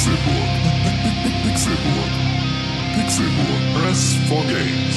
Pixelburg. Pixelburg. Pixelburg. Press for Games.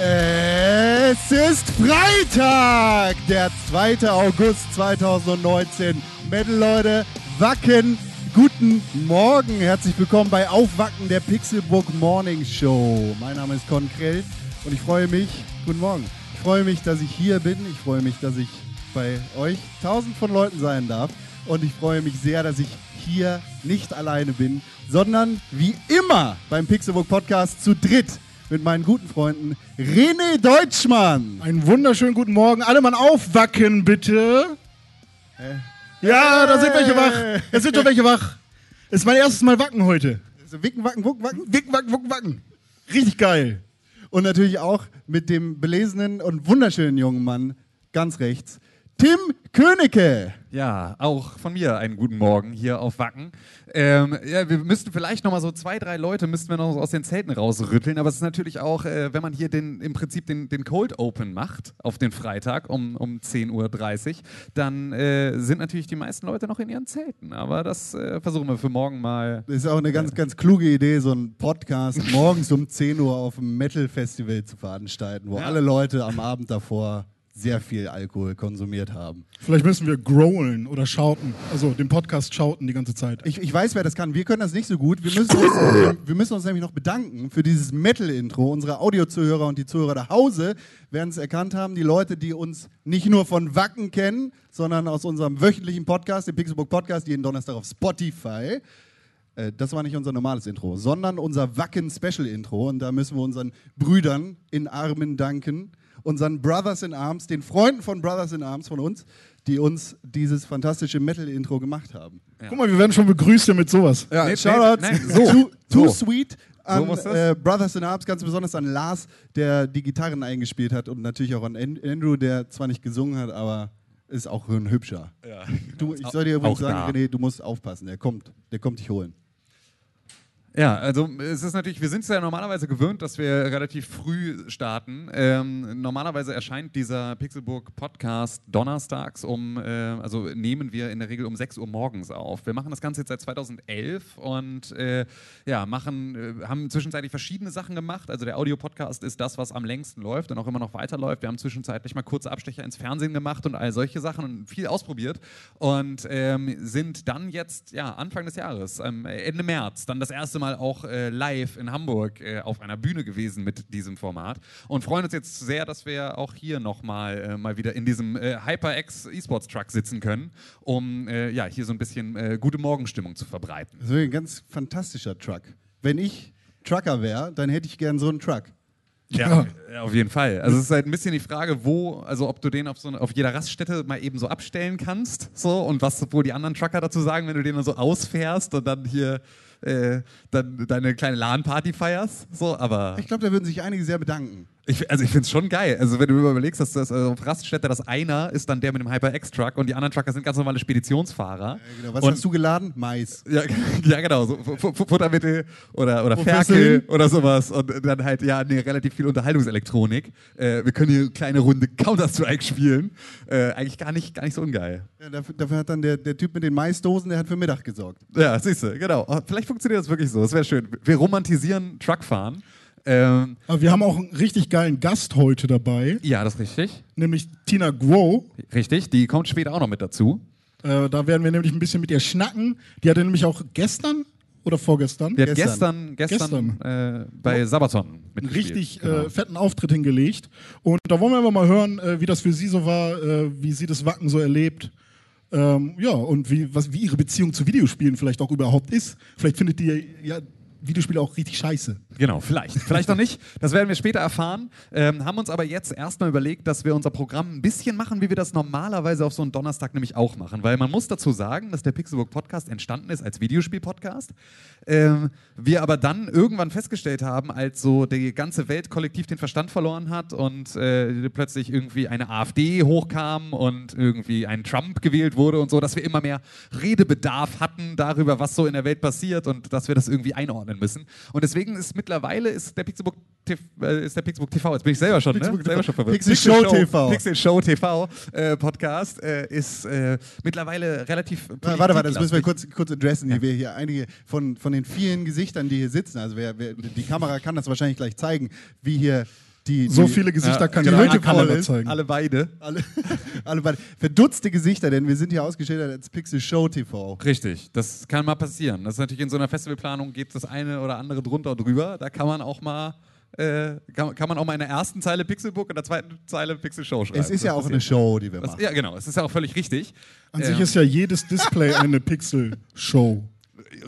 Es ist Freitag, der 2. August 2019. Metal Leute, Wacken, guten Morgen. Herzlich willkommen bei Aufwacken der Pixelbook Morning Show. Mein Name ist Con Krell und ich freue mich, guten Morgen, ich freue mich, dass ich hier bin. Ich freue mich, dass ich bei euch tausend von Leuten sein darf. Und ich freue mich sehr, dass ich hier nicht alleine bin, sondern wie immer beim Pixelbook Podcast zu dritt mit meinen guten Freunden René Deutschmann. Einen wunderschönen guten Morgen. Alle Mann aufwacken, bitte. Ja, da sind welche wach. Da sind schon welche wach. Es ist mein erstes Mal wacken heute. Also Wicken, Wacken, Wuck, Wacken. Wicken, wacken, wucken, wacken. Richtig geil. Und natürlich auch mit dem belesenen und wunderschönen jungen Mann ganz rechts, Tim Königke. Ja, auch von mir einen guten Morgen hier auf Wacken. Ähm, ja, wir müssten vielleicht noch mal so zwei, drei Leute müssten wir noch aus den Zelten rausrütteln, aber es ist natürlich auch, äh, wenn man hier den, im Prinzip den, den Cold Open macht auf den Freitag um, um 10.30 Uhr, dann äh, sind natürlich die meisten Leute noch in ihren Zelten. Aber das äh, versuchen wir für morgen mal. Das ist auch eine ganz, ganz kluge Idee, so einen Podcast morgens um 10 Uhr auf dem Metal Festival zu veranstalten, wo Ja. alle Leute am Abend davor sehr viel Alkohol konsumiert haben. Vielleicht müssen wir growlen oder schauten. Also den Podcast schauten die ganze Zeit. Ich, ich weiß, wer das kann. Wir können das nicht so gut. Wir müssen uns, wir müssen uns nämlich noch bedanken für dieses Metal-Intro. Unsere Audiozuhörer und die Zuhörer da Hause werden es erkannt haben. Die Leute, die uns nicht nur von Wacken kennen, sondern aus unserem wöchentlichen Podcast, dem Pixelbook Podcast, jeden Donnerstag auf Spotify. Äh, Das war nicht unser normales Intro, sondern unser Wacken-Special-Intro. Und da müssen wir unseren Brüdern in Armen danken, unseren Brothers in Arms, den Freunden von Brothers in Arms von uns, die uns dieses fantastische Metal-Intro gemacht haben. Guck mal, wir werden schon begrüßt hier mit sowas. Ja, Nee, Shoutouts nee, nee, so. to, to So. Sweet an das? äh, Brothers in Arms, ganz besonders an Lars, der die Gitarren eingespielt hat und natürlich auch an An- Andrew, der zwar nicht gesungen hat, aber ist auch ein hübscher. Du, ich soll dir übrigens Auch sagen, da. René, du musst aufpassen, der kommt, der kommt dich holen. Ja, also es ist natürlich, wir sind es ja normalerweise gewöhnt, dass wir relativ früh starten. Ähm, normalerweise erscheint dieser Pixelburg Podcast donnerstags um, äh, also nehmen wir in der Regel um 6 Uhr morgens auf. Wir machen das Ganze jetzt seit 2011 und äh, ja, machen, äh, haben zwischenzeitlich verschiedene Sachen gemacht. Also der Audio-Podcast ist das, was am längsten läuft und auch immer noch weiterläuft. Wir haben zwischenzeitlich mal kurze Abstecher ins Fernsehen gemacht und all solche Sachen und viel ausprobiert und ähm, sind dann jetzt, ja, Anfang des Jahres, ähm, Ende März, dann das erste Mal auch äh, live in Hamburg äh, auf einer Bühne gewesen mit diesem Format und freuen uns jetzt sehr, dass wir auch hier nochmal äh, mal wieder in diesem äh, HyperX E-Sports Truck sitzen können, um äh, ja, hier so ein bisschen äh, gute Morgenstimmung zu verbreiten. Das ist ein ganz fantastischer Truck. Wenn ich Trucker wäre, dann hätte ich gern so einen Truck. Ja, ja, auf jeden Fall. Also es ist halt ein bisschen die Frage, wo, also ob du den auf, so auf jeder Raststätte mal eben so abstellen kannst, so und was wohl die anderen Trucker dazu sagen, wenn du den dann so ausfährst und dann hier äh, dann deine kleine LAN-Party feierst, so, aber Ich glaube, da würden sich einige sehr bedanken. ich, also ich finde es schon geil. Also wenn du überlegst, dass das also auf Raststätte, dass einer ist dann der mit dem HyperX-Truck und die anderen Trucker sind ganz normale Speditionsfahrer. Genau. Was und, hast du geladen? Mais. ja, ja, genau, so Fu- Fu- Futtermittel oder, oder Ferkel oder sowas und dann halt, ja, nee, relativ viel Unterhaltungselektronik. Äh, wir können hier eine kleine Runde Counter-Strike spielen. Äh, eigentlich gar nicht, gar nicht so ungeil. Ja, dafür, dafür hat dann der, der Typ mit den Maisdosen, der hat für Mittag gesorgt. Ja, siehst du, genau. Oh, Vielleicht funktioniert das wirklich so, das wäre schön. Wir romantisieren Truckfahren. Ähm, Aber wir haben auch einen richtig geilen Gast heute dabei, ja, das ist richtig. nämlich Tina Guo. Richtig, die kommt später auch noch mit dazu. Äh, da werden wir nämlich ein bisschen mit ihr schnacken. Die hatte nämlich auch gestern oder vorgestern Die hat Gestern. gestern, gestern, Äh, bei Sabaton einen richtig Genau. äh, fetten Auftritt hingelegt. Und da wollen wir einfach mal hören, äh, wie das für sie so war, äh, wie sie das Wacken so erlebt. Ähm, ja, und wie, was, wie ihre Beziehung zu Videospielen vielleicht auch überhaupt ist. Vielleicht findet die ja Videospiele auch richtig scheiße. Genau, vielleicht. Vielleicht noch nicht. Das werden wir später erfahren. Ähm, haben uns aber jetzt erstmal überlegt, dass wir unser Programm ein bisschen machen, wie wir das normalerweise auf so einen Donnerstag nämlich auch machen. Weil man muss dazu sagen, dass der Pixelbook Podcast entstanden ist als Videospiel-Podcast. Ähm, wir aber dann irgendwann festgestellt haben, als so die ganze Welt kollektiv den Verstand verloren hat und äh, plötzlich irgendwie eine AfD hochkam und irgendwie ein Trump gewählt wurde und so, dass wir immer mehr Redebedarf hatten darüber, was so in der Welt passiert und dass wir das irgendwie einordnen müssen. Und deswegen ist mittlerweile ist der Pixelbook TV, äh, ist der Pixelbook TV, jetzt bin ich selber schon, Pixelbook ne? selber schon verwirrt. Pixel Show TV. Pixel Show TV äh, Podcast äh, ist äh, mittlerweile relativ Warte, warte, das müssen wir kurz, kurz adressen. Hier, wir hier einige von, von den vielen Gesichtern, die hier sitzen, also wer, wer, die Kamera kann das wahrscheinlich gleich zeigen, wie hier die. So die, viele Gesichter Ja, kann genau. keine Leute Kamera voll zeigen. Alle beide. Alle, alle beide. Verdutzte Gesichter, denn wir sind hier ausgestellt als Pixel Show TV. Richtig, das kann mal passieren. Das ist natürlich in so einer Festivalplanung geht das eine oder andere drunter und drüber. Da kann man auch mal äh, kann, kann man auch mal in der ersten Zeile Pixelbook und in der zweiten Zeile Pixel Show schreiben. Es ist Das ja auch eine. Show, die wir Das, machen. ja, genau. Es ist ja auch völlig richtig. An Ähm, sich ist ja jedes Display eine Pixel-Show.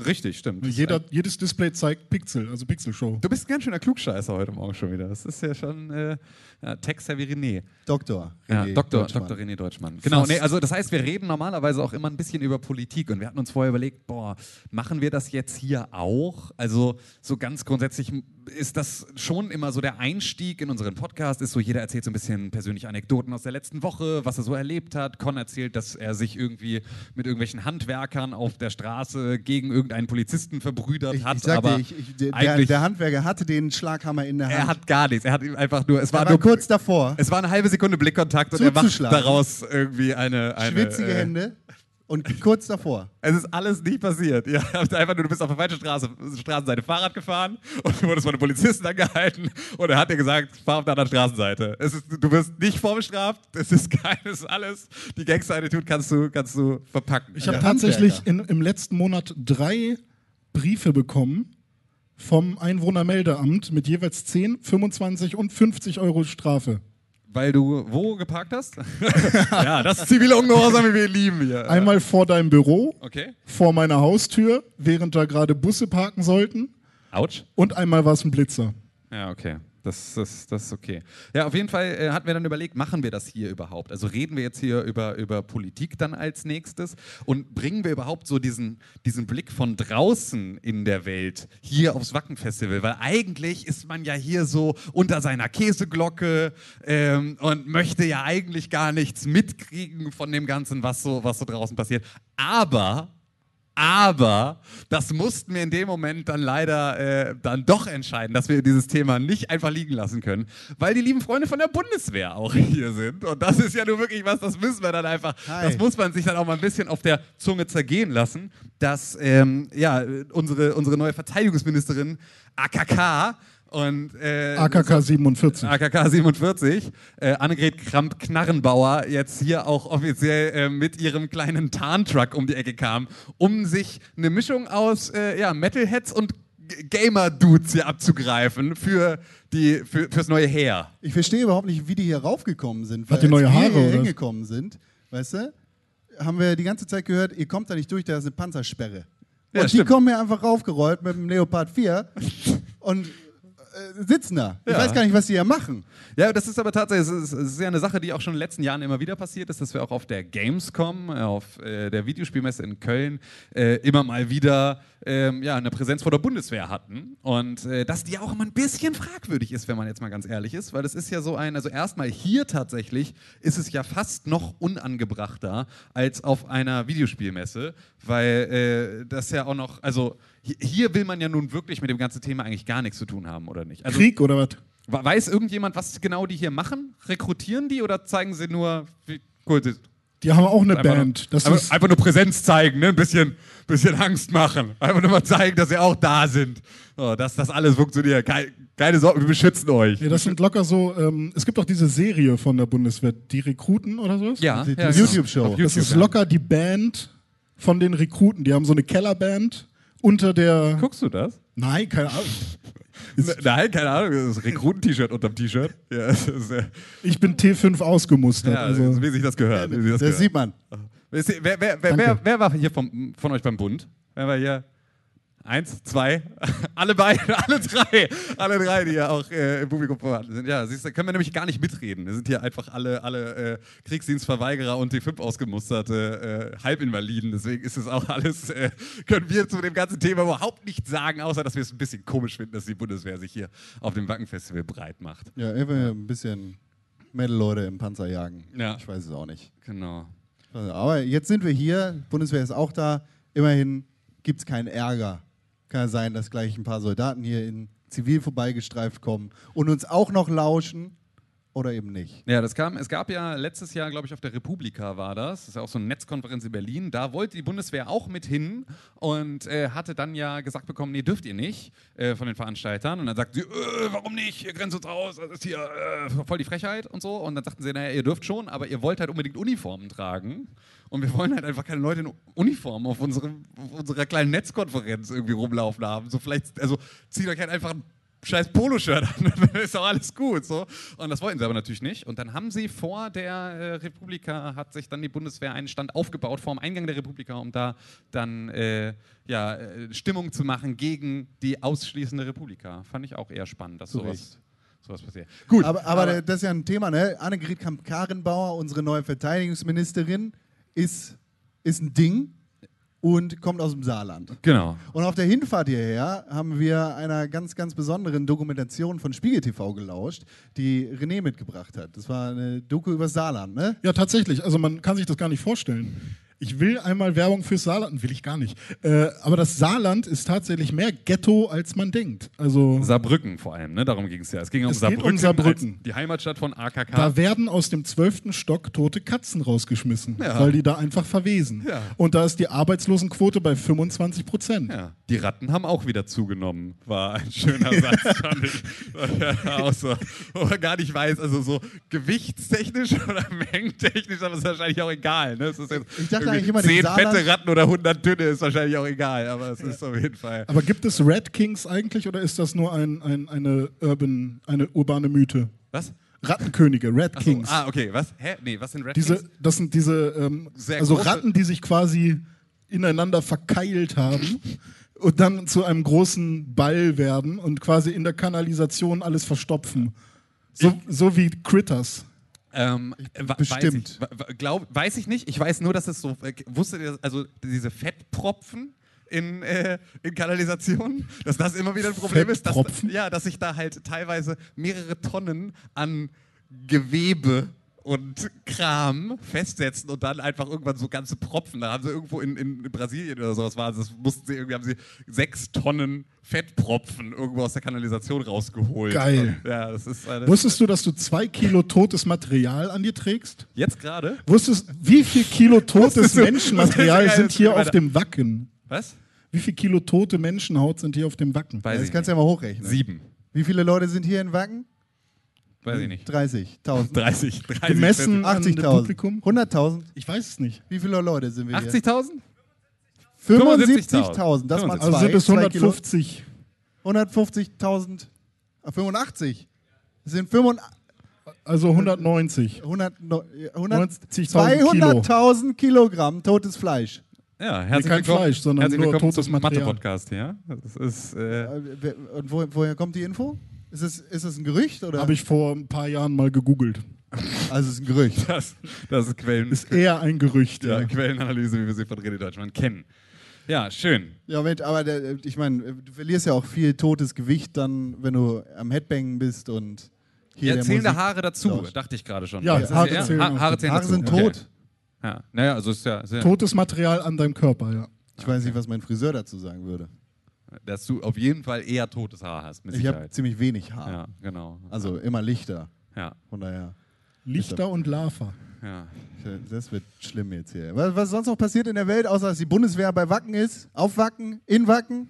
Richtig, stimmt. Jeder, jedes Display zeigt Pixel, also Pixel-Show. Du bist ein ganz schöner Klugscheißer heute Morgen schon wieder. Das ist ja schon äh, ja, Tech-Savvy René. Doktor. Ja, René Dr. Deutschmann. Dr. René Deutschmann. Genau, nee, also das heißt, wir reden normalerweise auch immer ein bisschen über Politik und wir hatten uns vorher überlegt, boah, machen wir das jetzt hier auch? Also so ganz grundsätzlich ist das schon immer so der Einstieg in unseren Podcast, ist so, jeder erzählt so ein bisschen persönliche Anekdoten aus der letzten Woche, was er so erlebt hat. Con erzählt, dass er sich irgendwie mit irgendwelchen Handwerkern auf der Straße gegen irgendeinen Polizisten verbrüdert Ich, hat. ich sag aber ich, ich, der, der, eigentlich, der Handwerker hatte den Schlaghammer in der Hand. er hat gar nichts. Er hat einfach nur, es war war nur kurz davor. es war eine halbe Sekunde Blickkontakt und er macht daraus irgendwie eine. eine Schwitzige äh, Hände und kurz davor. Es ist alles nicht passiert. Ja, einfach nur, du bist auf der falschen Straße, Straßenseite Fahrrad gefahren und du wurdest von einem Polizisten angehalten und er hat dir gesagt, fahr auf der anderen Straßenseite. Es ist, du wirst nicht vorbestraft, es ist keines alles. Die Gangster-Attitude kannst du, kannst du verpacken. Ich habe tatsächlich in, im letzten Monat drei Briefe bekommen vom Einwohnermeldeamt mit jeweils 10, 25 und 50 Euro Strafe. Weil du wo geparkt hast? ja, das ist zivile Ungehorsam, wie wir ihn lieben hier. Einmal vor deinem Büro, Okay. vor meiner Haustür, während da gerade Busse parken sollten. Autsch. Und einmal war es ein Blitzer. Ja, okay. Das, das, das ist okay. Ja, auf jeden Fall äh, hatten wir dann überlegt, machen wir das hier überhaupt? Also reden wir jetzt hier über, über Politik dann als nächstes und bringen wir überhaupt so diesen, diesen Blick von draußen in der Welt hier aufs Wacken-Festival? Weil eigentlich ist man ja hier so unter seiner Käseglocke ähm, und möchte ja eigentlich gar nichts mitkriegen von dem Ganzen, was so, was so draußen passiert. Aber aber das mussten wir in dem Moment dann leider äh, dann doch entscheiden, dass wir dieses Thema nicht einfach liegen lassen können, weil die lieben Freunde von der Bundeswehr auch hier sind. Und das ist ja nur wirklich was, das müssen wir dann einfach, Hi. das muss man sich dann auch mal ein bisschen auf der Zunge zergehen lassen, dass ähm, ja, unsere, unsere neue Verteidigungsministerin AKK und äh, AKK 47. AKK 47, äh, Annegret Kramp-Knarrenbauer jetzt hier auch offiziell äh, mit ihrem kleinen Tarntruck um die Ecke kam, um sich eine Mischung aus äh, ja, Metalheads und Gamer-Dudes hier abzugreifen für die, für, fürs neue Heer. Ich verstehe überhaupt nicht, wie die hier raufgekommen sind. Hat die neue wir Haare, hier hingekommen sind, weißt du, haben wir die ganze Zeit gehört, ihr kommt da nicht durch, da ist eine Panzersperre. Ja, und die stimmt. kommen hier einfach raufgerollt mit dem Leopard 4 und äh, sitzen da. Ich Ja. weiß gar nicht, was die hier machen. Ja, das ist aber tatsächlich, es ist, es ist ja eine Sache, die auch schon in den letzten Jahren immer wieder passiert ist, dass wir auch auf der Gamescom, auf äh, der Videospielmesse in Köln, äh, immer mal wieder ähm, ja, eine Präsenz vor der Bundeswehr hatten. Und äh, dass die auch immer ein bisschen fragwürdig ist, wenn man jetzt mal ganz ehrlich ist, weil das ist ja so ein, also erstmal hier tatsächlich ist es ja fast noch unangebrachter als auf einer Videospielmesse, weil äh, das ja auch noch, also hi- hier will man ja nun wirklich mit dem ganzen Thema eigentlich gar nichts zu tun haben, oder nicht? Also, Krieg oder was? We- Weiß irgendjemand, was genau die hier machen? Rekrutieren die oder zeigen sie nur, wie cool sie Die haben auch eine einfach, Band. nur, Das einfach, ist, einfach nur Präsenz zeigen, ne? ein bisschen, bisschen Angst machen. Einfach nur mal zeigen, dass sie auch da sind. So, dass das alles funktioniert. Keine, keine Sorge, wir beschützen euch. ja, das sind locker so. Ähm, es gibt auch diese Serie von der Bundeswehr, die Rekruten oder sowas. ja, Die- die ja, YouTube-Show. Auf Das YouTube, ist locker die Band von den Rekruten. Die haben so eine Kellerband unter der. Guckst du das? Nein, keine Ahnung. Nein, keine Ahnung. Das ist ein Rekruten-T-Shirt unterm T-Shirt. Ja, äh, Ich bin T5 ausgemustert. ja, also. wie sich das gehört. Das, das gehört. sieht man. Wer, wer, wer, wer war hier vom, von euch beim Bund? Wer war hier? Eins, zwei, alle beide, alle drei, alle drei, die ja auch äh, im Publikum vorhanden sind. Ja, siehst du, können wir nämlich gar nicht mitreden. Wir sind hier einfach alle, alle äh, Kriegsdienstverweigerer und die fünf ausgemusterte äh, Halbinvaliden. Deswegen ist es auch alles, äh, können wir zu dem ganzen Thema überhaupt nichts sagen, außer dass wir es ein bisschen komisch finden, dass die Bundeswehr sich hier auf dem Wackenfestival breit macht. Ja, einfach ein bisschen Metal-Leute im Panzer jagen. Ja. Ich weiß es auch nicht. Genau. Aber jetzt sind wir hier, Bundeswehr ist auch da. Immerhin gibt es keinen Ärger. Kann ja sein, dass gleich ein paar Soldaten hier in Zivil vorbeigestreift kommen und uns auch noch lauschen oder eben nicht. Ja, das kam, es gab ja letztes Jahr, glaube ich, auf der Republika war das. Das ist ja auch so eine Netzkonferenz in Berlin. Da wollte die Bundeswehr auch mit hin und äh, hatte dann ja gesagt bekommen, nee, dürft ihr nicht äh, von den Veranstaltern. Und dann sagt sie, äh, warum nicht? Ihr grenzt uns aus, das ist hier äh, voll die Frechheit und so. Und dann sagten sie, naja, ihr dürft schon, aber ihr wollt halt unbedingt Uniformen tragen. Und wir wollen halt einfach keine Leute in Uniform auf, auf unserer kleinen Netzkonferenz irgendwie rumlaufen haben. So vielleicht, also zieht euch halt einfach ein scheiß Poloshirt an, dann ist doch alles gut. So. Und das wollten sie aber natürlich nicht. Und dann haben sie vor der äh, Republika, hat sich dann die Bundeswehr einen Stand aufgebaut vor dem Eingang der Republika, um da dann äh, ja, äh, Stimmung zu machen gegen die ausschließende Republika. Fand ich auch eher spannend, dass sowas, sowas passiert. Gut, Aber, aber, das ist ja ein Thema, ne? Annegret Kamp-Karenbauer, unsere neue Verteidigungsministerin, ist, ist ein Ding und kommt aus dem Saarland. genau. Und auf der Hinfahrt hierher haben wir einer ganz, ganz besonderen Dokumentation von Spiegel TV gelauscht, die René mitgebracht hat. Das war eine Doku über Saarland, ne? Ja, tatsächlich. Also man kann sich das gar nicht vorstellen. Ich will einmal Werbung fürs Saarland, will ich gar nicht. Äh, aber das Saarland ist tatsächlich mehr Ghetto, als man denkt. Also Saarbrücken vor allem, ne? darum ging es ja. Es ging um Es Saarbrücken, um Saarbrücken. die Heimatstadt von AKK. da werden aus dem zwölften Stock tote Katzen rausgeschmissen, Ja. weil die da einfach verwesen. Ja. Und da ist die Arbeitslosenquote bei 25 Prozent. Ja, die Ratten haben auch wieder zugenommen, war ein schöner Satz, fand ich. Ja, auch so, wo man gar nicht weiß, also so gewichtstechnisch oder mengentechnisch, aber ist wahrscheinlich auch egal. Ne? Es ist jetzt Ich dachte irgendwie eigentlich immer, die 10 Saarland- fette Ratten oder 100 dünne ist wahrscheinlich auch egal, aber es ist auf jeden Fall. Aber gibt es Red Kings eigentlich oder ist das nur ein, ein, eine, urban, eine urbane Mythe? Was? Rattenkönige, Red Achso, Kings. ah, okay, was? Hä? Nee, was sind Red Diese, Kings? das sind diese ähm, also Ratten, die sich quasi ineinander verkeilt haben und dann zu einem großen Ball werden und quasi in der Kanalisation alles verstopfen. So, so wie Critters. Ähm, Bestimmt. Weiß ich, glaub, weiß ich nicht. Ich weiß nur, dass es so. Äh, wusstet ihr, also diese Fettpropfen in, äh, in Kanalisationen, dass das immer wieder ein Problem ist? Dass, ja, dass sich da halt teilweise mehrere Tonnen an Gewebe und Kram festsetzen und dann einfach irgendwann so ganze Propfen. Da haben sie irgendwo in, in Brasilien oder sowas war, das mussten sie irgendwie haben sie sechs Tonnen Fettpropfen irgendwo aus der Kanalisation rausgeholt. Geil. Und, ja, das ist eine, Wusstest du, dass du zwei Kilo totes Material an dir trägst? jetzt gerade. Wusstest wie viel Kilo totes Menschenmaterial sind hier auf dem Wacken? Was? Wie viel Kilo tote Menschenhaut sind hier auf dem Wacken? Weiß Das ich kannst du ja mal hochrechnen. Sieben. Wie viele Leute sind hier in Wacken? Weiß ich nicht. 30.000. 30. 30 Gemessen an dem 80.000. Publikum? 100.000. Ich weiß es nicht. Wie viele Leute sind wir hier? 80.000? 75.000. Das mal zwei. Also sind es zwei Kilo. 150. 150.000. Ah, 85. Das sind 85. Also 190. 100, no- 100, 90.000 Kilo. 200.000 Kilogramm totes Fleisch. Ja, herzlich kein willkommen. Fleisch, sondern herzlich nur willkommen totes. Mathe-Podcast. Das ist, äh, Äh, Und wo, woher kommt die Info? Ist es, ist es ein Gerücht? Oder? Habe ich vor ein paar Jahren mal gegoogelt. Also es ist ein Gerücht. das, das ist Quellen, Ist eher ein Gerücht. ja, Ja. Quellenanalyse, wie wir sie von René Deutschmann kennen. Ja, schön. Ja, Moment, aber der, ich meine, du verlierst ja auch viel totes Gewicht dann, wenn du am Headbangen bist und hier Ja, der zählen da Musik- Haare dazu, lauscht. dachte ich gerade schon. Ja, das- Haare zählen Ha Haare Haare dazu. sind Okay. tot. Ja, naja, also ist ja, ist ja Totes Material an deinem Körper, ja. Ich weiß nicht, was mein Friseur dazu sagen würde. Dass du auf jeden Fall eher totes Haar hast, mit Ich habe ziemlich wenig Haar. Ja, genau. Also immer lichter. Ja, Von daher, Lichter und Lava. ja. das wird schlimm jetzt hier. Was, was sonst noch passiert in der Welt, außer dass die Bundeswehr bei Wacken ist? Auf Wacken, in Wacken?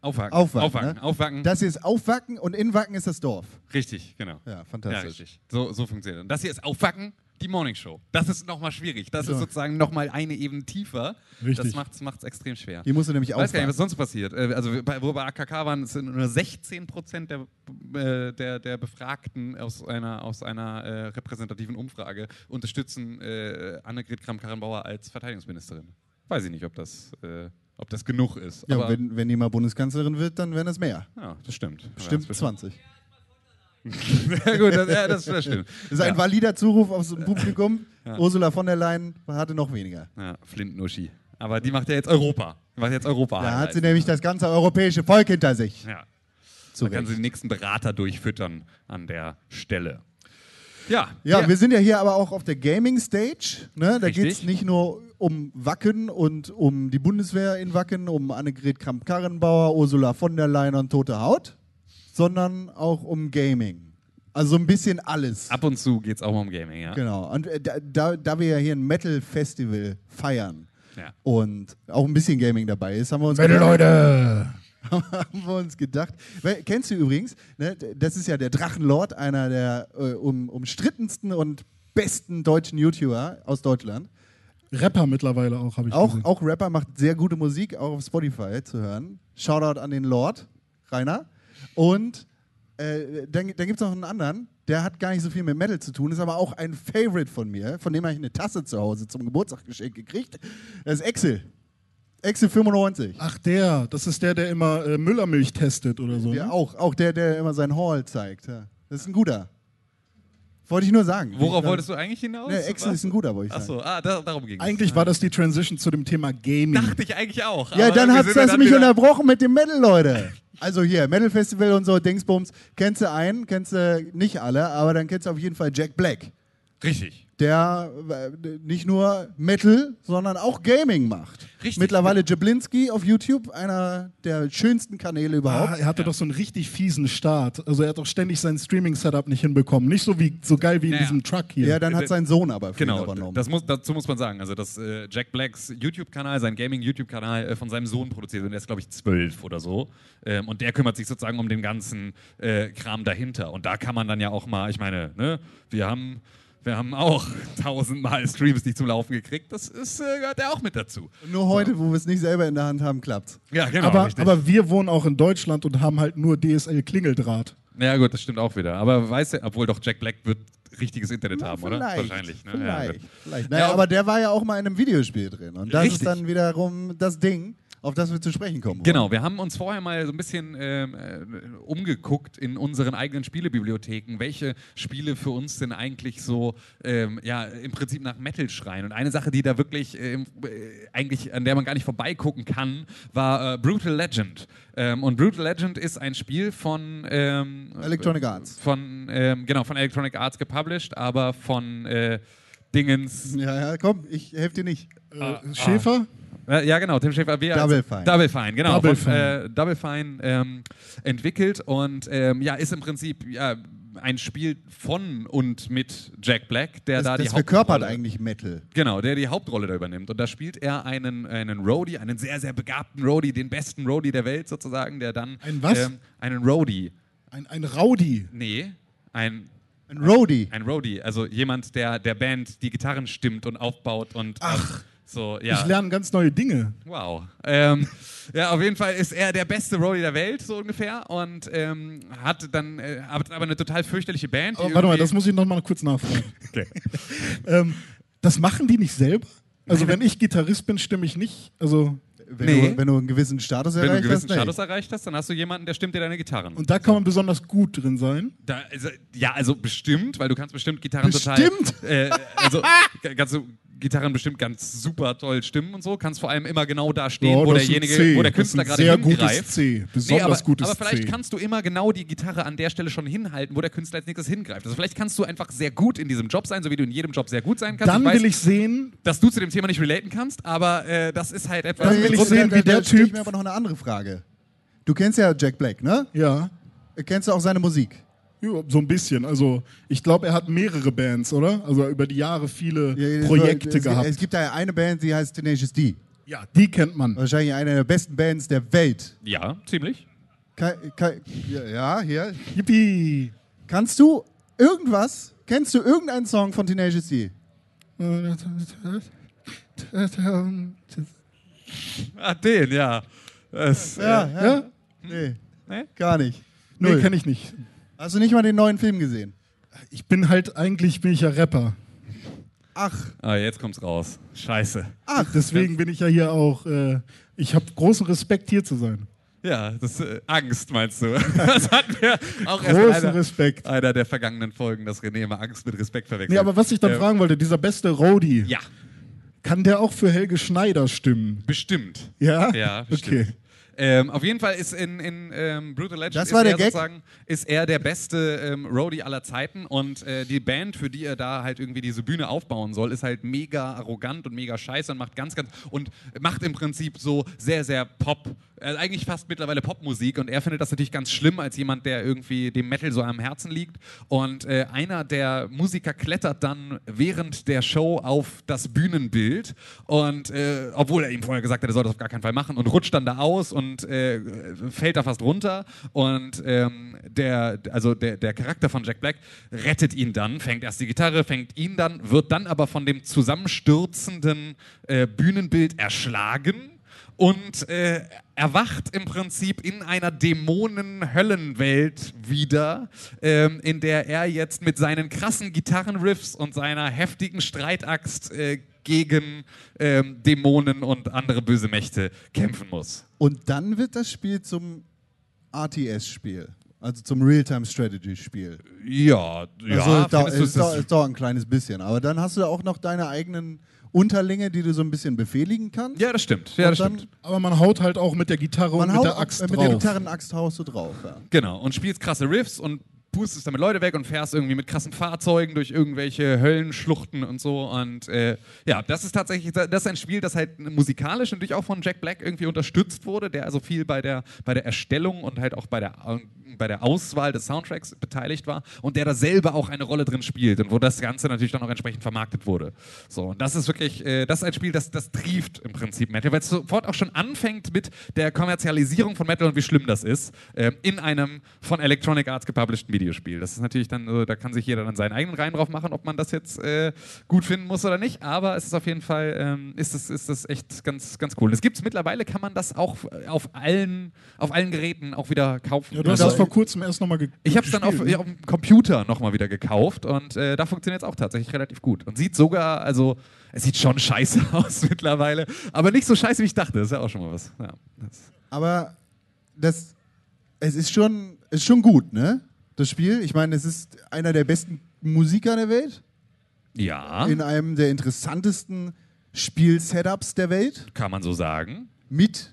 Aufwacken. Aufwacken, Aufwacken. ne? Aufwacken. Das hier ist auf Wacken und in Wacken ist das Dorf. Richtig, genau. Ja, Ja, fantastisch. richtig. So, so funktioniert. Und das hier ist Aufwacken, die Morning Show. Das ist nochmal schwierig. Das So. ist sozusagen nochmal eine Ebene tiefer. Richtig. Das macht es extrem schwer. Hier musst du nämlich Ich weiß gar nicht, was sonst passiert. Äh, Also, bei, wo wir bei AKK waren, sind nur 16 Prozent der, äh, der, der Befragten aus einer, aus einer äh, repräsentativen Umfrage unterstützen äh, Annegret Kramp-Karrenbauer als Verteidigungsministerin. Weiß ich nicht, ob das, äh, ob das genug ist. Ja, wenn, wenn die mal Bundeskanzlerin wird, dann wären das mehr. ja, das stimmt. Stimmt, Ja, 20. Ja, gut, das, ja, das, das stimmt. Das ist ein ja. valider Zuruf aus dem Publikum. Ja. Ursula von der Leyen hatte noch weniger. Ja, Flint-Nuschi. Aber die macht ja jetzt Europa. Die macht jetzt Europa. Da hat sie nämlich das ganze europäische Volk hinter sich. Ja. Zu Da kann sie den nächsten Berater durchfüttern an der Stelle. Ja, Ja, ja. wir sind ja hier aber auch auf der Gaming Stage. Ne? Da geht es nicht nur um Wacken und um die Bundeswehr in Wacken, um Annegret Kramp-Karrenbauer, Ursula von der Leyen und Tote Haut, sondern auch um Gaming. Also so ein bisschen alles. Ab und zu geht es auch mal um Gaming, ja. Genau. Und äh, da, da, da wir ja hier ein Metal-Festival feiern Ja. und auch ein bisschen Gaming dabei ist, haben wir uns gedacht, Leute! haben wir uns gedacht. Weil, kennst du übrigens, ne, das ist ja der Drachenlord, einer der äh, um, umstrittensten und besten deutschen YouTuber aus Deutschland. Rapper mittlerweile auch, habe ich Auch, gesehen. auch Rapper, macht sehr gute Musik, auch auf Spotify zu hören. Shoutout an den Lord, Rainer. Und äh, dann, dann gibt es noch einen anderen, der hat gar nicht so viel mit Metal zu tun, ist aber auch ein Favorite von mir, von dem habe ich eine Tasse zu Hause zum Geburtstag geschenkt gekriegt. Das ist Excel. Excel 95. Ach, der. Das ist der, der immer äh, Müllermilch testet oder so. Ja, ne? auch, auch der, der immer seinen Haul zeigt. Ja. Das ist ein guter. Wollte ich nur sagen. Worauf ich, wolltest du eigentlich hinaus? Ne, Excel Was? ist ein guter, wollte ich sagen. Achso, ah, da, darum ging es. Eigentlich war das die Transition zu dem Thema Gaming. Dachte ich eigentlich auch. Ja, aber dann hat das dann mich wieder- unterbrochen mit dem Metal, Leute. Also hier, Metal Festival und so, Dingsbums, kennst du einen, kennst du nicht alle, aber dann kennst du auf jeden Fall Jack Black, Richtig. Der äh, nicht nur Metal, sondern auch Gaming macht. Richtig. Mittlerweile Jablinski auf YouTube, einer der schönsten Kanäle überhaupt. Ah, er hatte doch so einen richtig fiesen Start. Also er hat doch ständig sein Streaming-Setup nicht hinbekommen. Nicht so wie so geil wie in Naja. diesem Truck hier. ja, dann hat sein Sohn aber für ihn Genau, übernommen. das muss, dazu muss man sagen. Also, dass äh, Jack Blacks YouTube-Kanal, sein Gaming-YouTube-Kanal äh, von seinem Sohn produziert wird. Und der ist, glaube ich, zwölf oder so. Ähm, und der kümmert sich sozusagen um den ganzen äh, Kram dahinter. Und da kann man dann ja auch mal, ich meine, ne, wir haben. Wir haben auch tausendmal Streams nicht zum Laufen gekriegt. Das ist, äh, gehört ja auch mit dazu. Nur heute, wo wir es nicht selber in der Hand haben, klappt's. Ja, genau. aber, aber wir wohnen auch in Deutschland und haben halt nur DSL-Klingeldraht. ja, gut, das stimmt auch wieder. Aber weißt du, obwohl doch Jack Black wird richtiges Internet haben, oder? Vielleicht, Wahrscheinlich. Ne? Vielleicht. Ja, vielleicht. Naja, Ja, aber der war ja auch mal in einem Videospiel drin. Und das ist Richtig. dann wiederum das Ding, auf das wir zu sprechen kommen. wollen. Genau, wir haben uns vorher mal so ein bisschen ähm, äh, umgeguckt in unseren eigenen Spielebibliotheken, welche Spiele für uns denn eigentlich so ähm, ja, im Prinzip nach Metal schreien. Und eine Sache, die da wirklich ähm, äh, eigentlich, an der man gar nicht vorbeigucken kann, war äh, Brutal Legend. Ähm, und Brutal Legend ist ein Spiel von ähm, Electronic Arts. Von, ähm, genau, von Electronic Arts gepublished, aber von äh, Dingens. Ja, ja, komm, ich helfe dir nicht. Äh, Schäfer? Äh, ja, genau, Tim Schäfer. Wir Double Fine. Double Fine, genau. Double von, Fine. Äh, Double Fine ähm, entwickelt und ähm, ja, ist im Prinzip ja, ein Spiel von und mit Jack Black, der Das, da die das verkörpert Hauptrolle- eigentlich Metal. Genau, der die Hauptrolle da übernimmt. Und da spielt er einen, einen Roadie, einen sehr, sehr begabten Roadie, den besten Roadie der Welt sozusagen, der dann. Ein was? Ähm, einen Roadie. Ein, ein Rowdy. Nee, ein, Ein Roadie. ein Roadie. Also jemand, der der Band die Gitarren stimmt und aufbaut und. Ach. So, ja. Ich lerne ganz neue Dinge. Wow. Ähm, ja, auf jeden Fall ist er der beste Roadie der Welt, so ungefähr. Und ähm, hat dann äh, hat aber eine total fürchterliche Band. Aber warte mal, das muss ich noch mal kurz nachfragen. Okay. ähm, das machen die nicht selber? Also wenn ich Gitarrist bin, stimme ich nicht. Also Wenn, Nee. du, wenn du einen gewissen Status Wenn du einen erreicht gewissen hast, Status nee. erreicht hast, dann hast du jemanden, der stimmt dir deine Gitarren. und da kann man besonders gut drin sein. Da, also, ja, also bestimmt, weil du kannst bestimmt Gitarren Bestimmt? total. Äh, also kannst du Gitarren bestimmt ganz super toll stimmen und so. Kannst vor allem immer genau da stehen, Ja, wo derjenige, wo der Künstler gerade sehr hingreift. gutes C. Besonders aber, gutes aber vielleicht C. kannst du immer genau die Gitarre an der Stelle schon hinhalten, wo der Künstler als nächstes hingreift. Also vielleicht kannst du einfach sehr gut in diesem Job sein, so wie du in jedem Job sehr gut sein kannst. Dann weiß, will ich sehen, dass du zu dem Thema nicht relaten kannst, aber äh, das ist halt etwas. Dann will ich sehen, wie der da stell ich Typ- mir aber noch eine andere Frage. Du kennst ja Jack Black, ne? ja, Kennst du auch seine Musik? Ja, so ein bisschen. Also ich glaube, er hat mehrere Bands, oder? Also über die Jahre viele Ja, es- Projekte es, gehabt. Es gibt da ja eine Band, die heißt Tenacious D. ja, die kennt man. Wahrscheinlich eine der besten Bands der Welt. ja, ziemlich. Ka- ka- ja, hier. Yippie. Kannst du irgendwas, kennst du irgendeinen Song von Tenacious D? Ah, den, ja. Das, Ja, Äh, ja. Nee, ne? gar nicht. Nee, Null. kenne ich nicht. Hast du nicht mal den neuen Film gesehen? Ich bin halt, eigentlich bin ich ja Rapper. Ach, Ah, jetzt kommt's raus. Scheiße. ach. Deswegen bin ich ja hier auch, äh, ich habe großen Respekt hier zu sein. Ja, das äh, Angst meinst du? Das hatten wir auch Großen einer, Respekt. einer der vergangenen Folgen, dass René immer Angst mit Respekt verwechselt. Nee, aber was ich dann Äh, fragen wollte, dieser beste Rowdy, Ja, kann der auch für Helge Schneider stimmen? bestimmt. Ja? Ja, Okay. Ähm, auf jeden Fall ist in, in ähm, Brutal Legend ist, er sozusagen, ist er der beste ähm, Roadie aller Zeiten. Und äh, die Band, für die er da halt irgendwie diese Bühne aufbauen soll, ist halt mega arrogant und mega scheiße und macht ganz, ganz und macht im Prinzip so sehr, sehr Pop, äh, eigentlich fast mittlerweile Popmusik. Und er findet das natürlich ganz schlimm als jemand, der irgendwie dem Metal so am Herzen liegt. Und äh, einer der Musiker klettert dann während der Show auf das Bühnenbild. Und äh, obwohl er ihm vorher gesagt hat, er soll das auf gar keinen Fall machen und rutscht dann da aus und äh, fällt da fast runter. Und ähm, der, also der, der Charakter von Jack Black rettet ihn dann, fängt erst die Gitarre, fängt ihn dann, wird dann aber von dem zusammenstürzenden äh, Bühnenbild erschlagen und äh, erwacht im Prinzip in einer Dämonen-Höllenwelt wieder, ähm, in der er jetzt mit seinen krassen Gitarrenriffs und seiner heftigen Streitaxt äh, gegen ähm, Dämonen und andere böse Mächte kämpfen muss. Und dann wird das Spiel zum RTS-Spiel. Also zum Real-Time-Strategy-Spiel. Ja, ja. also du, es, ist dau das- es dauert ein kleines bisschen. Aber dann hast du auch noch deine eigenen Unterlinge, die du so ein bisschen befehligen kannst. ja, das stimmt. Ja, das dann- stimmt. Aber man haut halt auch mit der Gitarre Man und mit haut der Axt äh, mit drauf. der Gitarrenaxt haust du drauf. Ja. Genau, und spielst krasse Riffs und pustest damit Leute weg und fährst irgendwie mit krassen Fahrzeugen durch irgendwelche Höllenschluchten und so. Und äh, ja, das ist tatsächlich, das ist ein Spiel, das halt musikalisch natürlich auch von Jack Black irgendwie unterstützt wurde, der also viel bei der, bei der Erstellung und halt auch bei der, bei der Auswahl des Soundtracks beteiligt war und der da selber auch eine Rolle drin spielt und wo das Ganze natürlich dann auch entsprechend vermarktet wurde. So, und das ist wirklich, äh, das ist ein Spiel, das, das trieft im Prinzip Metal, weil es sofort auch schon anfängt mit der Kommerzialisierung von Metal und wie schlimm das ist, ähm, in einem von Electronic Arts gepublisheden Videospiel. Das ist natürlich dann, äh, da kann sich jeder dann seinen eigenen Reim drauf machen, ob man das jetzt äh, gut finden muss oder nicht, aber es ist auf jeden Fall, ähm, ist das, ist das echt ganz, ganz cool. Es gibt mittlerweile, kann man das auch auf allen, auf allen Geräten auch wieder kaufen. Ja, du hast Also- das vor kurzem erst nochmal ge ich habe es dann auf, ja, auf dem Computer nochmal wieder gekauft und äh, da funktioniert es auch tatsächlich relativ gut. Und sieht sogar, also es sieht schon scheiße aus mittlerweile, aber nicht so scheiße, wie ich dachte. Das ist ja auch schon mal was. Ja, das, Aber das, es ist schon, ist schon gut, ne? Das Spiel. Ich meine, es ist einer der besten Musiker der Welt. ja In einem der interessantesten Spiel-Setups der Welt. kann man so sagen. Mit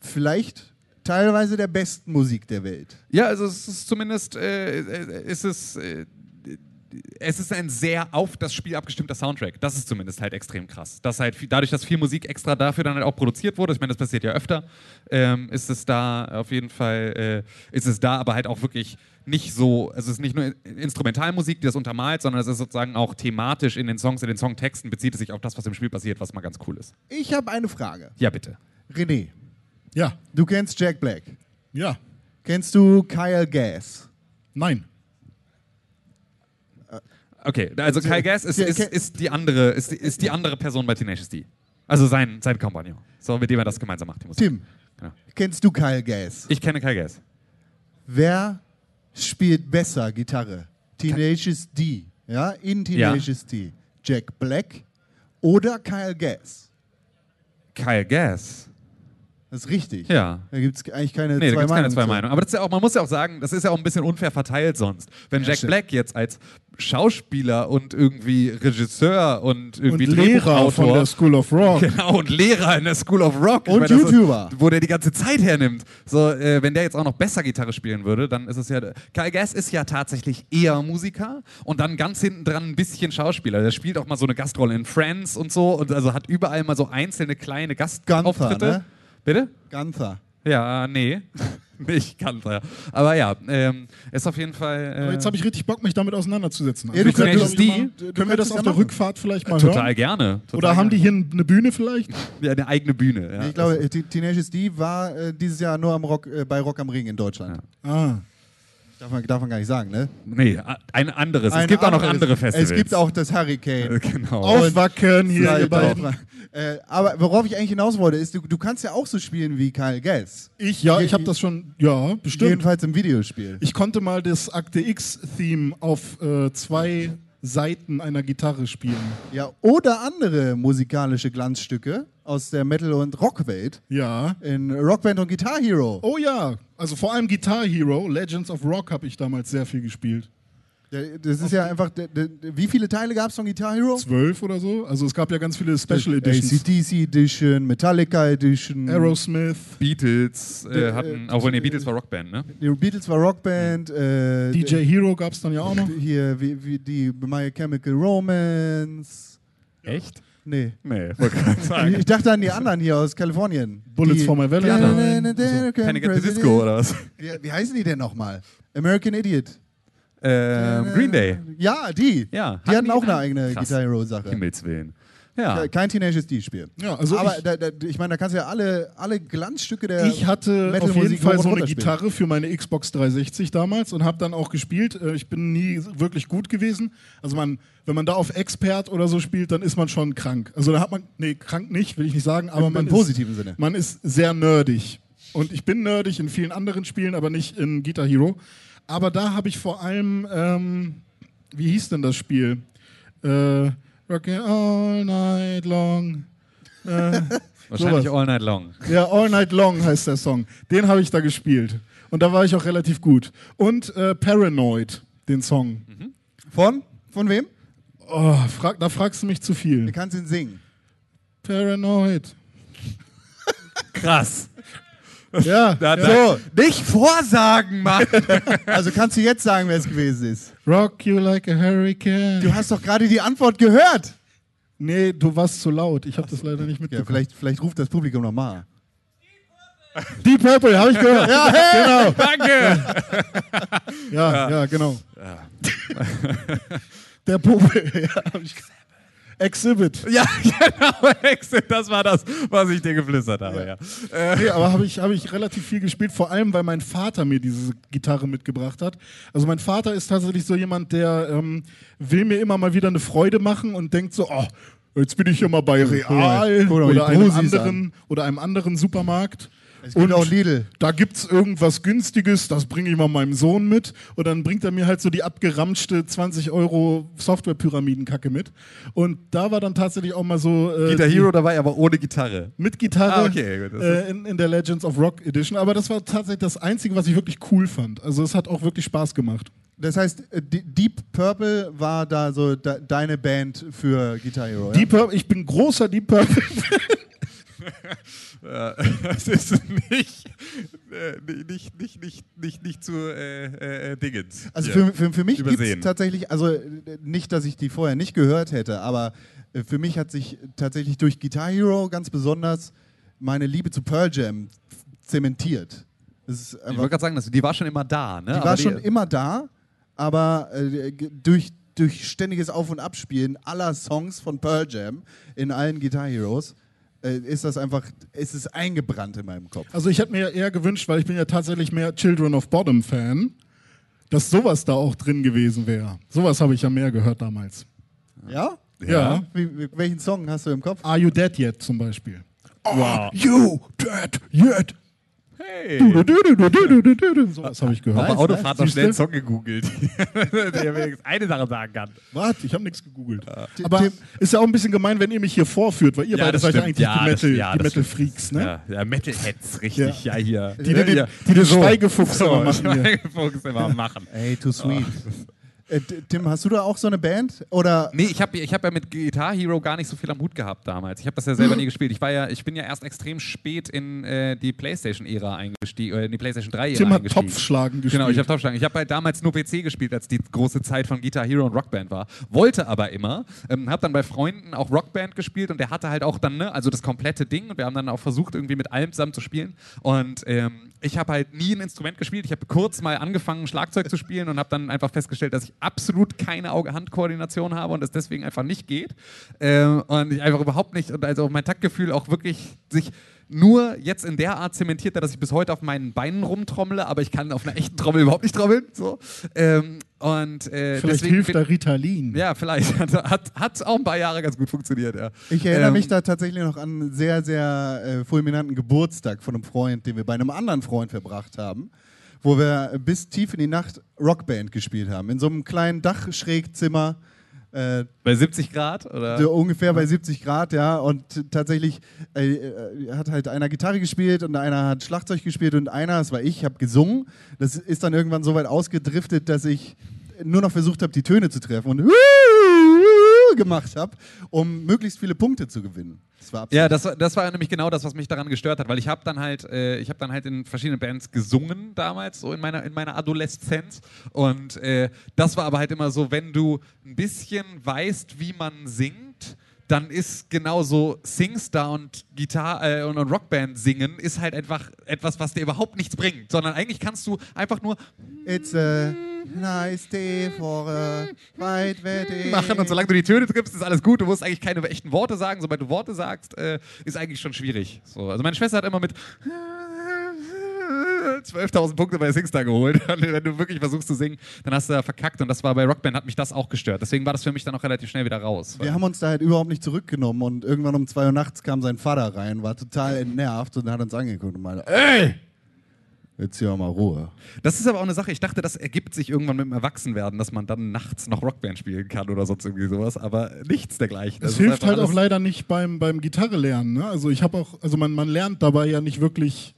vielleicht teilweise der besten Musik der Welt. Ja, also es ist zumindest, äh, äh, ist es, äh, es ist ein sehr auf das Spiel abgestimmter Soundtrack. Das ist zumindest halt extrem krass. Dass halt viel, dadurch, dass viel Musik extra dafür dann halt auch produziert wurde, ich meine, das passiert ja öfter, ähm, ist es da auf jeden Fall, äh, ist es da aber halt auch wirklich nicht so, also es ist nicht nur Instrumentalmusik, die das untermalt, sondern es ist sozusagen auch thematisch in den Songs, in den Songtexten bezieht es sich auf das, was im Spiel passiert, was mal ganz cool ist. Ich habe eine Frage. Ja, bitte. René, Ja, du kennst Jack Black. ja, Kennst du Kyle Gass? nein. Okay, also Kyle Gass ist, Ja, ist, ist, die andere, ist, ist die andere Person bei Tenacious D. Also sein, sein Kompagnon. So, mit dem er das gemeinsam macht, die Musik. Tim, Ja. kennst du Kyle Gass? Ich kenne Kyle Gass. Wer spielt besser Gitarre? Tenacious D, ja, in Tenacious D. Jack Black oder Kyle Gass? Kyle Gass? Das ist richtig. Ja. Da gibt es eigentlich keine Nee, da zwei gibt es keine Meinungen zwei. Meinungen. Aber das ist ja auch, man muss ja auch sagen, das ist ja auch ein bisschen unfair verteilt sonst. Wenn Jack stimmt. Black jetzt als Schauspieler und irgendwie Regisseur und Und irgendwie Lehrer von der School of Rock. Genau, und Lehrer in der School of Rock. Und meine, das ist- YouTuber. Wo der die ganze Zeit hernimmt. So, äh, wenn der jetzt auch noch besser Gitarre spielen würde, dann ist es ja. Kyle Gass ist ja tatsächlich eher Musiker und dann ganz hinten dran ein bisschen Schauspieler. Der spielt auch mal so eine Gastrolle in Friends und so und also hat überall mal so einzelne kleine Gastauftritte. Gunther, ne? Bitte? Gunther. Ja, nee. Nicht Gunther. Aber ja, ähm, ist auf jeden Fall. Äh, Aber jetzt habe ich richtig Bock, mich damit auseinanderzusetzen. Ja, könnte, kannst- glaub ich, die- mal- du können wir das auf ja der machen. Rückfahrt vielleicht mal total hören? gerne. Total Oder haben die gerne. hier eine Bühne vielleicht? ja, eine eigene Bühne? Ja. Ich glaube, äh, Te- Tenacious D war äh, dieses Jahr nur am Rock, äh, bei Rock am Ring in Deutschland. Ah. Darf, man, darf man gar nicht sagen, ne? Nee, ein anderes. es Ein gibt auch noch anderes- andere Festivals. Es gibt auch das Hurricane. Genau. Aufwacken hier, beiden. auch- Äh, aber worauf ich eigentlich hinaus wollte, ist, du, du kannst ja auch so spielen wie Kyle Gass. Ich, ja, ich habe das schon, ja, bestimmt. Jedenfalls im Videospiel. Ich konnte mal das Akte X-Theme auf äh, zwei Seiten einer Gitarre spielen. Ja, oder andere musikalische Glanzstücke aus der Metal- und Rockwelt Ja. in Rockband und Guitar Hero. Oh ja, also vor allem Guitar Hero, Legends of Rock habe ich damals sehr viel gespielt. Das ist ja einfach. Wie viele Teile gab es von Guitar Hero? Zwölf oder so. Also es gab ja ganz viele Special Editions. ACDC Edition, Metallica Edition. Aerosmith, Beatles äh, hatten, äh, obwohl nee, Beatles war Rockband, ne? Die Beatles war Rockband. Äh, DJ Hero gab es dann ja auch noch. Hier, wie, wie die My Chemical Romance. Echt? Nee. Nee, wollte gerade sagen. Ich dachte an die anderen hier aus Kalifornien. Bullets die, for my Valentine. Panic at the Disco oder was? Wie, wie heißen die denn nochmal? American Idiot. Ähm, Green Day. Ja, die. Ja. Die hatten auch eine eigene Krass. Guitar Hero Sache. Himmels Willen. Ja. Kein Teenage D spielen. Ja, also Aber ich- da, da, ich meine, da kannst du ja alle, alle Glanzstücke der Ich hatte auf jeden Fall so eine. Gitarre für meine Xbox 360 damals und habe dann auch gespielt. Äh, Ich bin nie wirklich gut gewesen. Also man, wenn man da auf Expert oder so spielt, dann ist man schon krank. Also da hat man, nee, krank nicht, will ich nicht sagen, aber Im- man im positiven ist, Sinne. Man ist sehr nerdig. Und ich bin nerdig in vielen anderen Spielen, aber nicht in Guitar Hero. Aber da habe ich vor allem, ähm, wie hieß denn das Spiel? Äh, Rockin' all night long. Äh, Wahrscheinlich sowas. All Night Long. Ja, All Night Long heißt der Song. Den habe ich da gespielt. Und da war ich auch relativ gut. Und äh, Paranoid, den Song. Von? Von wem? Oh, frag, da fragst du mich zu Du viel. kannst ihn singen. Paranoid. Krass. Ja, Da, ja. So, Nicht vorsagen, Mann! also kannst du jetzt sagen, wer es gewesen ist. Rock you like a hurricane. Du hast doch gerade die Antwort gehört. nee, du warst zu laut. Ich habe das leider nicht Ja, mitbekommen. vielleicht, vielleicht ruft das Publikum nochmal. Deep Purple, habe ich gehört. Ja, hey! Genau. Danke! Ja, ja, genau. Der Popel. ja, hab ich gesagt. Exhibit. Ja, genau, Exit, das war das, was ich dir geflüstert habe, ja. Nee, aber habe ich, hab ich relativ viel gespielt, vor allem, weil mein Vater mir diese Gitarre mitgebracht hat. Also mein Vater ist tatsächlich so jemand, der ähm, will mir immer mal wieder eine Freude machen und denkt so, oh, jetzt bin ich hier mal bei Real mal, wie oder einem, anderen, oder einem anderen Supermarkt. Es gibt auch Lidl. Da gibt es irgendwas Günstiges, das bringe ich mal meinem Sohn mit. Und dann bringt er mir halt so die abgeramschte 20 Euro Software-Pyramidenkacke mit. Und da war dann tatsächlich auch mal so. Äh, Guitar Hero dabei, aber ohne Gitarre. mit Gitarre Ah, okay, gut, äh, in, in der Legends of Rock Edition. Aber das war tatsächlich das Einzige, was ich wirklich cool fand. Also es hat auch wirklich Spaß gemacht. Das heißt, äh, Deep Purple war da so de deine Band für Guitar Hero. Deep Purple, ich bin großer Deep Purple. Das ist nicht, äh, nicht, nicht, nicht, nicht, nicht zu äh, äh, Dingens. Also für, für, für mich gibt es tatsächlich, also äh, nicht, dass ich die vorher nicht gehört hätte, aber äh, für mich hat sich tatsächlich durch Guitar Hero ganz besonders meine Liebe zu Pearl Jam zementiert. Das ist Ich wollte gerade sagen, dass, die war schon immer da, ne? die Aber war schon immer da, aber äh, durch, durch ständiges Auf- und Abspielen aller Songs von Pearl Jam in allen Guitar Heroes ist das einfach, ist es eingebrannt in meinem Kopf. Also ich hätte mir eher gewünscht, weil ich bin ja tatsächlich mehr Children of Bottom Fan, dass sowas da auch drin gewesen wäre. Sowas habe ich ja mehr gehört damals. Ja? Ja. Wie, wie, welchen Song hast du im Kopf? Are You Dead Yet zum Beispiel. Wow. You Dead Yet. Hey. Du, so was habe ich gehört. Aber Autofahrt noch schnell einen Song gegoogelt, der wenigstens eine Sache sagen kann. Warte, ich habe nichts gegoogelt. Aber Dem ist ja auch ein bisschen gemein, wenn ihr mich hier vorführt, weil ihr ja, beide seid ja eigentlich ja, die, Metal, ja, die Metal Freaks, ne? Ja, ja Metalheads, richtig, ja, hier. Die, die, die, die, die so. Schweigefuchs immer machen. Die Schweigefuchs immer machen. Ey, too sweet. Oh. Äh, Tim, hast du da auch so eine Band? Oder Nee, ich habe ich hab ja mit Guitar Hero gar nicht so viel am Hut gehabt damals. Ich habe das ja selber nie gespielt. Ich war ja, ich bin ja erst extrem spät in äh, die PlayStation-Ära eingestiegen, äh, in die PlayStation 3-Ära Tim hat. Topfschlagen gespielt. Genau, ich habe Topfschlagen. Ich habe halt damals nur PC gespielt, als die große Zeit von Guitar Hero und Rockband war. Wollte aber immer. Ähm, habe dann bei Freunden auch Rockband gespielt und der hatte halt auch dann, ne, also das komplette Ding. Und wir haben dann auch versucht, irgendwie mit allem zusammen zu spielen. Und ähm, ich habe halt nie ein Instrument gespielt. Ich habe kurz mal angefangen, Schlagzeug zu spielen und habe dann einfach festgestellt, dass ich absolut keine Auge-Hand-Koordination habe und es deswegen einfach nicht geht. Ähm, und ich einfach überhaupt nicht, und also mein Taktgefühl auch wirklich sich nur jetzt in der Art zementiert, hat, dass ich bis heute auf meinen Beinen rumtrommle, aber ich kann auf einer echten Trommel überhaupt nicht trommeln. So. Ähm, und äh, Vielleicht hilft da Ritalin. Ja, vielleicht. Hat, hat, hat auch ein paar Jahre ganz gut funktioniert, ja. ich erinnere Ähm, mich da tatsächlich noch an einen sehr, sehr äh, fulminanten Geburtstag von einem Freund, den wir bei einem anderen Freund verbracht haben, wo wir bis tief in die Nacht Rockband gespielt haben. In so einem kleinen Dachschrägzimmer. Äh, Bei 70 Grad? Oder? so ungefähr bei 70 Grad, ja. Und tatsächlich äh, äh, hat halt einer Gitarre gespielt und einer hat Schlagzeug gespielt und einer, das war ich, habe gesungen. Das ist dann irgendwann so weit ausgedriftet, dass ich nur noch versucht habe, die Töne zu treffen und gemacht habe, um möglichst viele Punkte zu gewinnen. Das war Ja, das, war- das war nämlich genau das, was mich daran gestört hat, weil ich habe dann halt, äh, ich habe dann halt in verschiedenen Bands gesungen damals, so in meiner, in meiner Adoleszenz. Und äh, das war aber halt immer so, wenn du ein bisschen weißt, wie man singt, dann ist genauso Singstar und Gitar äh, und, und Rockband singen ist halt einfach etwas, was dir überhaupt nichts bringt, sondern eigentlich kannst du einfach nur It's a nice day for a white wedding. machen und solange du die Töne triffst, ist alles gut. Du musst eigentlich keine echten Worte sagen. Sobald du Worte sagst, äh, ist eigentlich schon schwierig. So, also meine Schwester hat immer mit 12.000 Punkte bei Singstar geholt. Wenn du wirklich versuchst zu singen, dann hast du da verkackt. Und das war bei Rockband, hat mich das auch gestört. Deswegen war das für mich dann auch relativ schnell wieder raus. Wir haben uns da halt überhaupt nicht zurückgenommen und irgendwann um zwei Uhr nachts kam sein Vater rein, war total entnervt und hat uns angeguckt und meinte, ey, jetzt hier mal Ruhe. Das ist aber auch eine Sache, ich dachte, das ergibt sich irgendwann mit dem Erwachsenwerden, dass man dann nachts noch Rockband spielen kann oder sonst irgendwie sowas, aber nichts dergleichen. Das ist hilft einfach halt auch leider nicht beim, beim Gitarre lernen. Ne? Also ich habe auch, also man, man lernt dabei ja nicht wirklich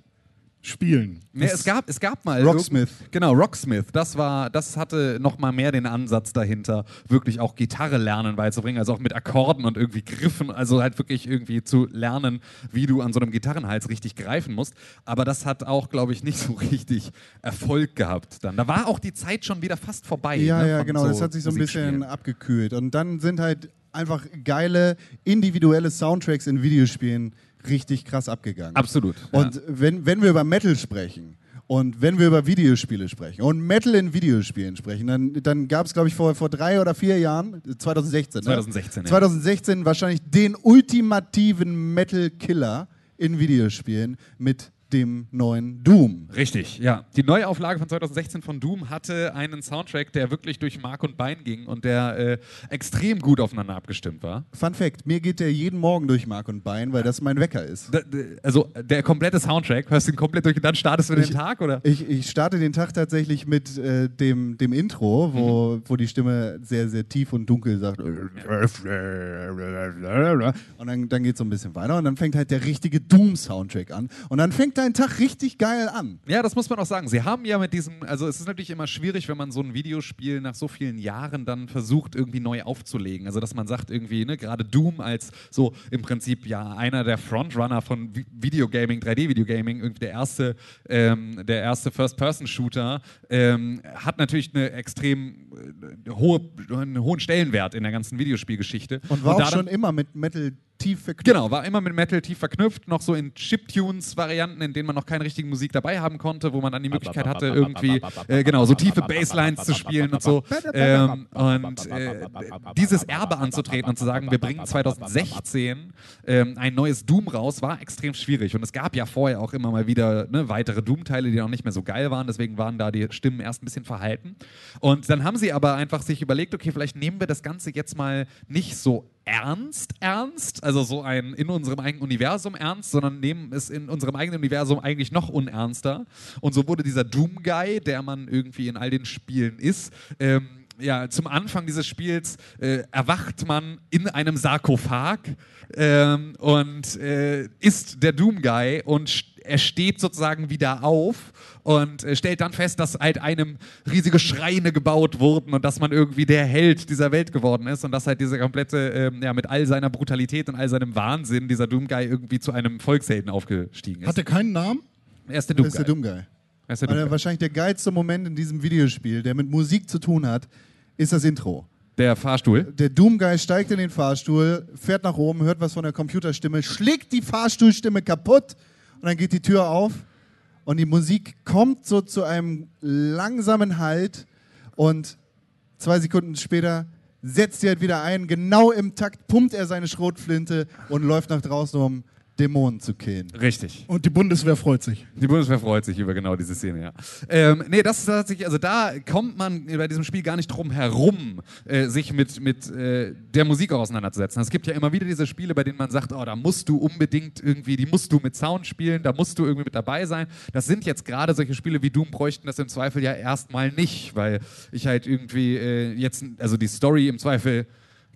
spielen. Nee, es gab, es gab mal. Rocksmith. Genau, Rocksmith. Das war, das hatte noch mal mehr den Ansatz dahinter, wirklich auch Gitarre lernen beizubringen, also auch mit Akkorden und irgendwie Griffen, also halt wirklich irgendwie zu lernen, wie du an so einem Gitarrenhals richtig greifen musst. Aber das hat auch, glaube ich, nicht so richtig Erfolg gehabt dann. Da war auch die Zeit schon wieder fast vorbei. Ja, ne, ja, genau. das hat sich so ein bisschen abgekühlt. Und dann sind halt einfach geile individuelle Soundtracks in Videospielen richtig krass abgegangen. Absolut. Und ja. wenn, wenn wir über Metal sprechen und wenn wir über Videospiele sprechen und Metal in Videospielen sprechen, dann, dann gab es, glaube ich, vor, vor drei oder vier Jahren, 2016, 2016, ne? ja. 2016 wahrscheinlich den ultimativen Metal-Killer in Videospielen mit dem neuen Doom. Richtig, ja. Die Neuauflage von 2016 von Doom hatte einen Soundtrack, der wirklich durch Mark und Bein ging und der äh, extrem gut aufeinander abgestimmt war. Fun Fact, mir geht der jeden Morgen durch Mark und Bein, weil das mein Wecker ist. Da- Also der komplette Soundtrack, hörst du ihn komplett durch und dann startest du den Tag, oder? Ich, ich starte den Tag tatsächlich mit äh, dem, dem Intro, wo, Mhm. wo die Stimme sehr, sehr tief und dunkel sagt. Und dann, dann geht es so ein bisschen weiter und dann fängt halt der richtige Doom-Soundtrack an. Und dann fängt dein Tag richtig geil an. Ja, das muss man auch sagen. Sie haben ja mit diesem, also es ist natürlich immer schwierig, wenn man so ein Videospiel nach so vielen Jahren dann versucht, irgendwie neu aufzulegen. Also dass man sagt irgendwie, ne, gerade Doom als so im Prinzip ja einer der Frontrunner von Vi- Videogaming, 3D-Videogaming, irgendwie der erste, ähm, der erste First-Person-Shooter, ähm, hat natürlich eine extrem äh, hohe, einen hohen Stellenwert in der ganzen Videospielgeschichte. Und war da auch schon immer mit Metal tief verknüpft. Genau, war immer mit Metal tief verknüpft, noch so in Chiptunes-Varianten, in denen man noch keine richtige Musik dabei haben konnte, wo man dann die Möglichkeit hatte, irgendwie äh, genau so tiefe Basslines zu spielen und so. Ähm, und äh, dieses Erbe anzutreten und zu sagen, wir bringen 2016 ähm, ein neues Doom raus, war extrem schwierig. Und es gab ja vorher auch immer mal wieder ne, weitere Doom-Teile, die noch nicht mehr so geil waren, deswegen waren da die Stimmen erst ein bisschen verhalten. Und dann haben sie aber einfach sich überlegt, okay, vielleicht nehmen wir das Ganze jetzt mal nicht so ernst, ernst, also so ein in unserem eigenen Universum ernst, sondern nehmen es in unserem eigenen Universum eigentlich noch unernster. Und so wurde dieser Doom-Guy, der man irgendwie in all den Spielen ist, ähm, ja, zum Anfang dieses Spiels äh, erwacht man in einem Sarkophag ähm, und äh, ist der Doom-Guy und st- er steht sozusagen wieder auf und äh, stellt dann fest, dass halt einem riesige Schreine gebaut wurden und dass man irgendwie der Held dieser Welt geworden ist und dass halt diese komplette, ähm, ja, mit all seiner Brutalität und all seinem Wahnsinn dieser Doom-Guy irgendwie zu einem Volkshelden aufgestiegen ist. Hat er keinen Namen? er ist der Das ist der Doom-Guy. Doom-Guy. Er ist der Doom-Guy. wahrscheinlich der geilste Moment in diesem Videospiel, der mit Musik zu tun hat, ist das Intro. Der Fahrstuhl. Der Doom-Guy steigt in den Fahrstuhl, fährt nach oben, hört was von der Computerstimme, schlägt die Fahrstuhlstimme kaputt und dann geht die Tür auf und die Musik kommt so zu einem langsamen Halt und zwei Sekunden später setzt sie halt wieder ein. Genau im Takt pumpt er seine Schrotflinte und läuft nach draußen, um Dämonen zu killen. Richtig. Und die Bundeswehr freut sich. Die Bundeswehr freut sich über genau diese Szene, ja. Ähm, nee, das ist tatsächlich, also da kommt man bei diesem Spiel gar nicht drum herum, äh, sich mit, mit äh, der Musik auseinanderzusetzen. Es gibt ja immer wieder diese Spiele, bei denen man sagt, oh, da musst du unbedingt irgendwie, die musst du mit Sound spielen, da musst du irgendwie mit dabei sein. Das sind jetzt gerade solche Spiele wie Doom bräuchten das im Zweifel ja erstmal nicht, weil ich halt irgendwie äh, jetzt, also die Story im Zweifel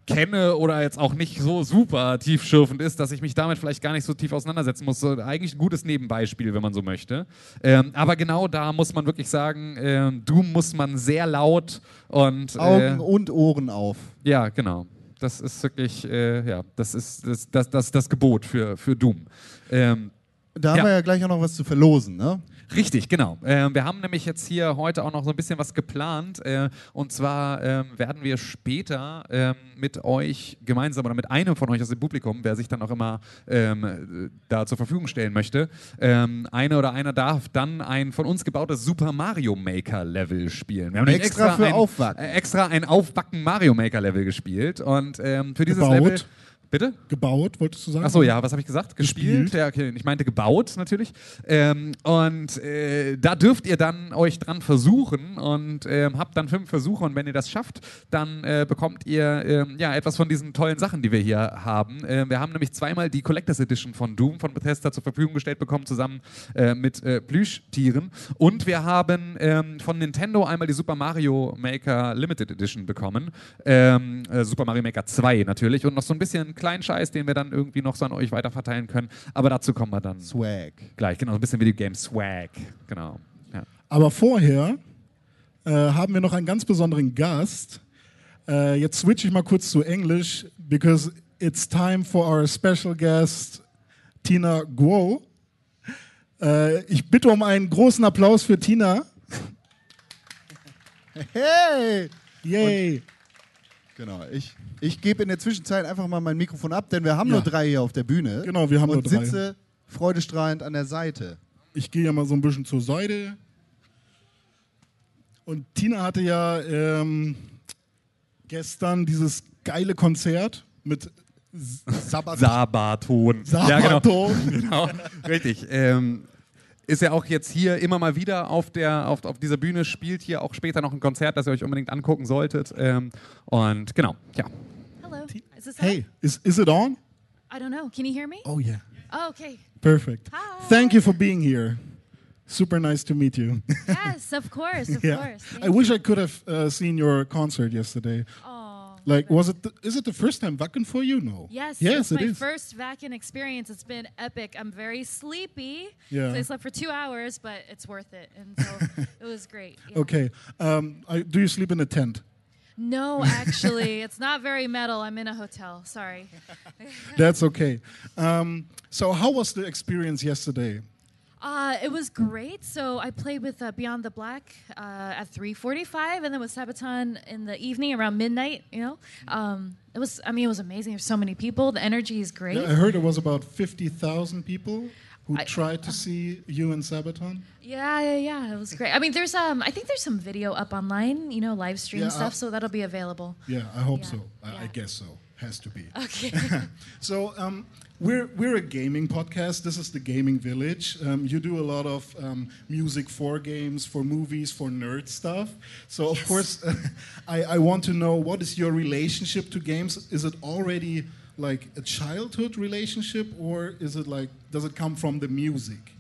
kenne oder jetzt auch nicht so super tiefschürfend ist, dass ich mich damit vielleicht gar nicht so tief auseinandersetzen muss. Eigentlich ein gutes Nebenbeispiel, wenn man so möchte. Ähm, aber genau da muss man wirklich sagen, ähm, Doom muss man sehr laut und Augen äh, und Ohren auf. ja, genau. Das ist wirklich, äh, ja, das ist das, das, das, das Gebot für, für Doom. Ähm, Da haben Ja. wir ja gleich auch noch was zu verlosen, ne? Richtig, genau. Ähm, wir haben nämlich jetzt hier heute auch noch so ein bisschen was geplant. Äh, und zwar ähm, werden wir später ähm, mit euch gemeinsam oder mit einem von euch aus dem Publikum, wer sich dann auch immer ähm, äh, da zur Verfügung stellen möchte, ähm, eine oder einer darf dann ein von uns gebautes Super Mario Maker Level spielen. Wir haben nämlich Extra für ein, Aufwacken. Äh, extra ein Aufwacken Mario Maker Level gespielt. Und ähm, für dieses Gebaut. Level. Bitte? Gebaut, wolltest du sagen? Achso, ja, was habe ich gesagt? Gespielt? Gespielt. Ja, okay. Ich meinte gebaut natürlich. Ähm, und äh, da dürft ihr dann euch dran versuchen und ähm, habt dann fünf Versuche und wenn ihr das schafft, dann äh, bekommt ihr ähm, ja, etwas von diesen tollen Sachen, die wir hier haben. Ähm, wir haben nämlich zweimal die Collectors Edition von Doom von Bethesda zur Verfügung gestellt bekommen, zusammen äh, mit äh, Plüschtieren. Und wir haben ähm, von Nintendo einmal die Super Mario Maker Limited Edition bekommen. Ähm, äh, Super Mario Maker 2 natürlich und noch so ein bisschen kleinen Scheiß, den wir dann irgendwie noch so an euch weiterverteilen können. Aber dazu kommen wir dann Swag. gleich. Genau, ein bisschen Videogame Swag. Genau. Ja. Aber vorher äh, haben wir noch einen ganz besonderen Gast. Äh, jetzt switche ich mal kurz zu Englisch, because it's time for our special guest, Tina Guo. Äh, ich bitte um einen großen Applaus für Tina. Hey! Yay! Genau, ich, ich gebe in der Zwischenzeit einfach mal mein Mikrofon ab, denn wir haben Ja. nur drei hier auf der Bühne. Genau, wir haben und nur drei. sitze freudestrahlend an der Seite. Ich gehe ja mal so ein bisschen zur Seite. Und Tina hatte ja ähm, gestern dieses geile Konzert mit. Sabaton. Ja, Sabaton. genau. genau. Richtig. Ähm, ist ja auch jetzt hier immer mal wieder auf, der, auf, auf dieser Bühne, spielt hier auch später noch ein Konzert, das ihr euch unbedingt angucken solltet. Ähm, und genau, ja. Hello. Is this Hey, is, is it on? I don't know. Can you hear me? Oh, yeah. Oh, okay. Perfect. Hi. Thank you for being here. Super nice to meet you. Yes, of course, of yeah. course. I wish I could have uh, seen your concert yesterday. Oh, Like, was it? The, is it the first time Wacken for you? No. yes, Yes, it's it my is. first vacuum experience. It's been epic. I'm very sleepy. Yeah. So I slept for two hours, but it's worth it. And so it was great. yeah. Okay. Um, I, do you sleep in a tent? No, actually, it's not very metal. I'm in a hotel. Sorry. That's okay. Um, so, how was the experience yesterday? Uh, it was great. So I played with uh, Beyond the Black uh, at 3:45, and then with Sabaton in the evening around midnight. You know, um, it was. I mean, it was amazing. There's so many people. The energy is great. Yeah, I heard it was about fifty thousand people who I- tried to see you in Sabaton. Yeah, yeah, yeah. It was great. I mean, there's um, I think there's some video up online. You know, live stream Yeah, stuff. I'll- so that'll be available. Yeah, I hope Yeah, so. I, I guess so. Has to be. Okay. So um, we're we're a gaming podcast. This is the Gaming Village. Um, you do a lot of um, music for games, for movies, for nerd stuff. So of course, I, I want to know what is your relationship to games? Is it already like a childhood relationship, or is it like does it come from the music?